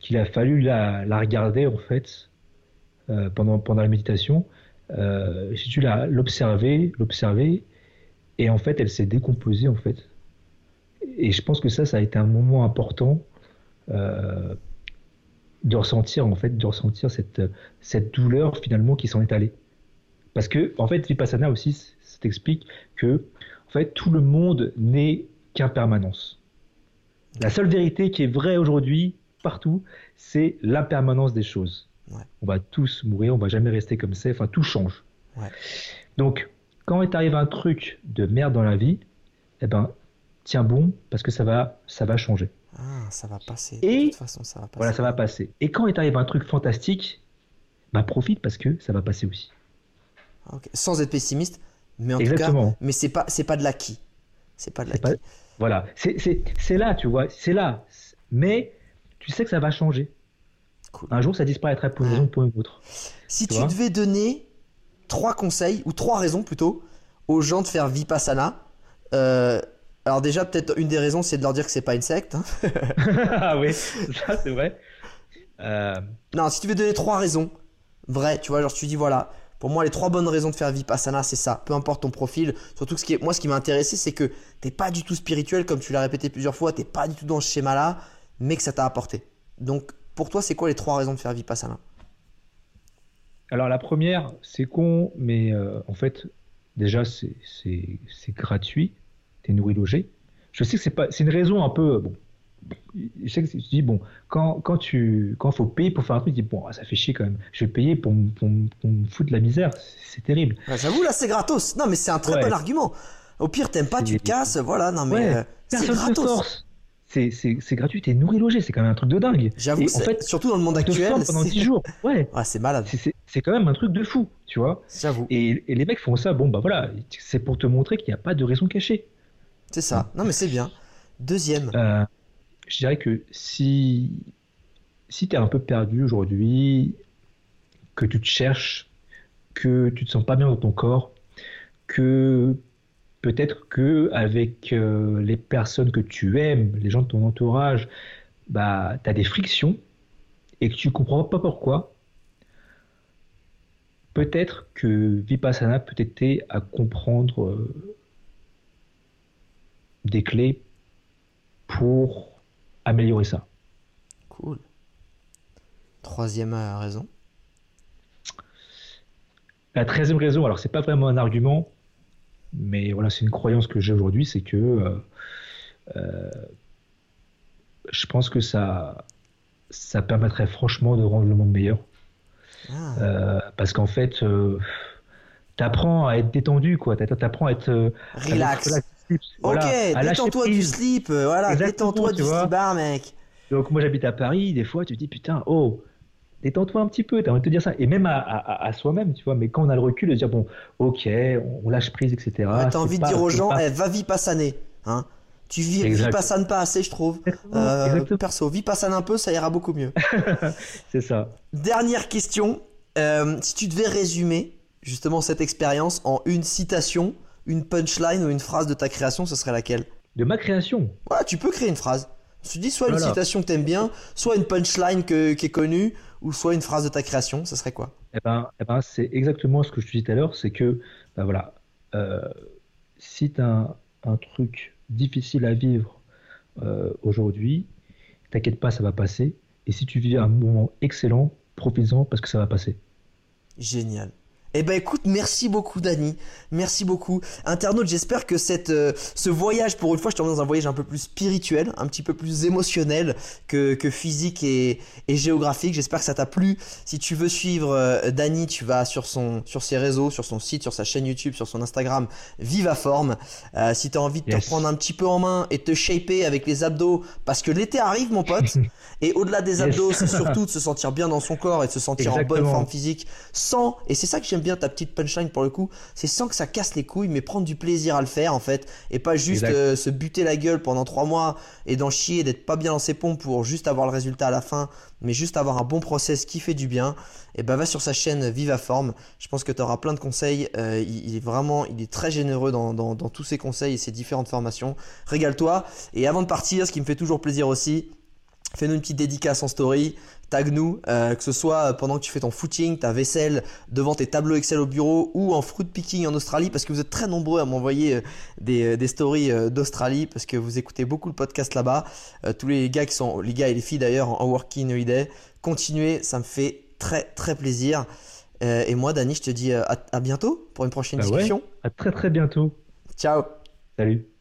qu'il a fallu la, regarder en fait euh, pendant, pendant la méditation. Euh, j'ai dû l'observer, l'observer, et en fait elle s'est décomposée en fait. Et je pense que ça, ça a été un moment important euh, de ressentir en fait, de ressentir cette, cette douleur finalement qui s'en est allée. Parce que en fait, Vipassana aussi, ça t'explique que en fait tout le monde n'est qu'impermanence. La seule vérité qui est vraie aujourd'hui, partout, c'est l'impermanence des choses. On va tous mourir, on va jamais rester comme ça, enfin tout change. Donc, quand il t'arrive un truc de merde dans la vie, eh ben, tiens bon, parce que ça va, ça va changer. Ah, ça va passer. Et, de toute façon, ça va passer. Voilà, ça va passer. Et quand il t'arrive un truc fantastique, bah profite parce que ça va passer aussi. Sans être pessimiste, mais en tout cas, mais c'est pas, c'est pas de l'acquis. C'est pas de l'acquis. Voilà, c'est là, tu vois, c'est là. Mais tu sais que ça va changer. Un jour, ça disparaîtra pour une raison ou pour une autre. Si tu, devais donner trois conseils, ou trois raisons plutôt, aux gens de faire Vipassana, euh, alors déjà, peut-être une des raisons, c'est de leur dire que c'est pas une secte. Hein. ah oui, ça c'est vrai. Euh, non, si tu veux donner trois raisons, vraies, tu vois, genre tu dis voilà, pour moi, les trois bonnes raisons de faire Vipassana, c'est ça. Peu importe ton profil. Surtout ce qui moi, ce qui m'a intéressé, c'est que t'es pas du tout spirituel, comme tu l'as répété plusieurs fois. T'es pas du tout dans ce schéma-là, mais que ça t'a apporté. Donc, pour toi, c'est quoi les trois raisons de faire Vipassana? Alors, la première, c'est con, mais euh, en fait, déjà, c'est gratuit. T'es nourri logé. Je sais que c'est pas, c'est une raison un peu, bon, je sais que tu dis, bon, quand, quand tu quand faut payer pour faire un truc, tu dis, bon, ça fait chier quand même. Je vais payer pour, pour, me foutre la misère. C'est terrible. J'avoue, là, c'est gratos. Non, mais c'est un très bon argument. Au pire, t'aimes pas, tu te casses. Voilà, non, mais euh, c'est gratos. C'est gratuit, t'es nourri logé, c'est quand même un truc de dingue. J'avoue, en fait, surtout dans le monde actuel. pendant 10 jours. Ouais. c'est malade. C'est quand même un truc de fou, tu vois. J'avoue. Et, et, les mecs font ça, bon, bah voilà, c'est pour te montrer qu'il n'y a pas de raison cachée. C'est ça. Non, mais c'est bien. Deuxième. Euh, je dirais que si, si tu es un peu perdu aujourd'hui, que tu te cherches, que tu te sens pas bien dans ton corps, que peut-être que avec euh, les personnes que tu aimes, les gens de ton entourage, bah, tu as des frictions et que tu comprends pas pourquoi, peut-être que Vipassana peut t'aider à comprendre euh, des clés pour améliorer ça. Cool. Troisième euh, raison. La treizième raison, alors c'est pas vraiment un argument, mais voilà, c'est une croyance que j'ai aujourd'hui, c'est que euh, euh, je pense que ça, ça permettrait franchement de rendre le monde meilleur. Ah. parce qu'en fait, tu apprends à être détendu, quoi. T'apprends à être relax. Ok, détends-toi du slip, euh, voilà, détends-toi du slip mec. Donc moi j'habite à Paris, des fois tu te dis putain, oh, détends-toi un petit peu, t'as envie de te dire ça, et même à, soi-même, tu vois, mais quand on a le recul de dire bon, ok, on, lâche prise, etc. t'as envie de dire aux gens, eh, va vipassaner, hein. Tu vis, vipassanes pas assez, je trouve. Euh, perso, vipassane un peu, ça ira beaucoup mieux. C'est ça. Dernière question, euh, si tu devais résumer justement cette expérience en une citation, une punchline ou une phrase de ta création, ce serait laquelle De ma création Ouais, tu peux créer une phrase. Tu dis soit une citation que t'aimes bien, soit une punchline qui est connue, ou soit une phrase de ta création, ce serait quoi Eh ben, eh ben c'est exactement ce que je te dis tout à l'heure, c'est que, ben voilà, euh, si tu as un, truc difficile à vivre euh, aujourd'hui, t'inquiète pas, ça va passer. Et si tu vis un moment excellent, profites-en parce que ça va passer. Génial. Eh ben écoute, merci beaucoup Dani, merci beaucoup. Internaute, j'espère que cette, euh, ce voyage, pour une fois, je t'emmène dans un voyage un peu plus spirituel, un petit peu plus émotionnel que, que physique et, et géographique. J'espère que ça t'a plu. Si tu veux suivre euh, Dani, tu vas sur, son, sur ses réseaux, sur son site, sur sa chaîne YouTube, sur son Instagram, Viva Forme. Euh, si tu as envie de te prendre un petit peu en main et te shaper avec les abdos, parce que l'été arrive mon pote, et au-delà des abdos, c'est surtout de se sentir bien dans son corps et de se sentir en bonne forme physique, sans, et c'est ça que j'aime bien ta petite punchline pour le coup, c'est sans que ça casse les couilles, mais prendre du plaisir à le faire en fait, et pas juste euh, se buter la gueule pendant trois mois et d'en chier, d'être pas bien dans ses pompes pour juste avoir le résultat à la fin, mais juste avoir un bon process qui fait du bien. Et bah va sur sa chaîne Viva Forme. Je pense que tu auras plein de conseils. Euh, il, est vraiment, il est très généreux dans, dans tous ses conseils et ses différentes formations. Régale-toi. Et avant de partir, ce qui me fait toujours plaisir aussi, Fais-nous une petite dédicace en story, tag-nous, euh, que ce soit pendant que tu fais ton footing, ta vaisselle, devant tes tableaux Excel au bureau ou en fruit picking en Australie, parce que vous êtes très nombreux à m'envoyer euh, des, euh, des, stories d'Australie, parce que vous écoutez beaucoup le podcast là-bas. tous les gars qui sont, les gars et les filles d'ailleurs en Working Holiday, continuez, ça me fait très très plaisir. et moi, Dani, je te dis à, bientôt pour une prochaine bah discussion. à très très bientôt. Ciao. Salut.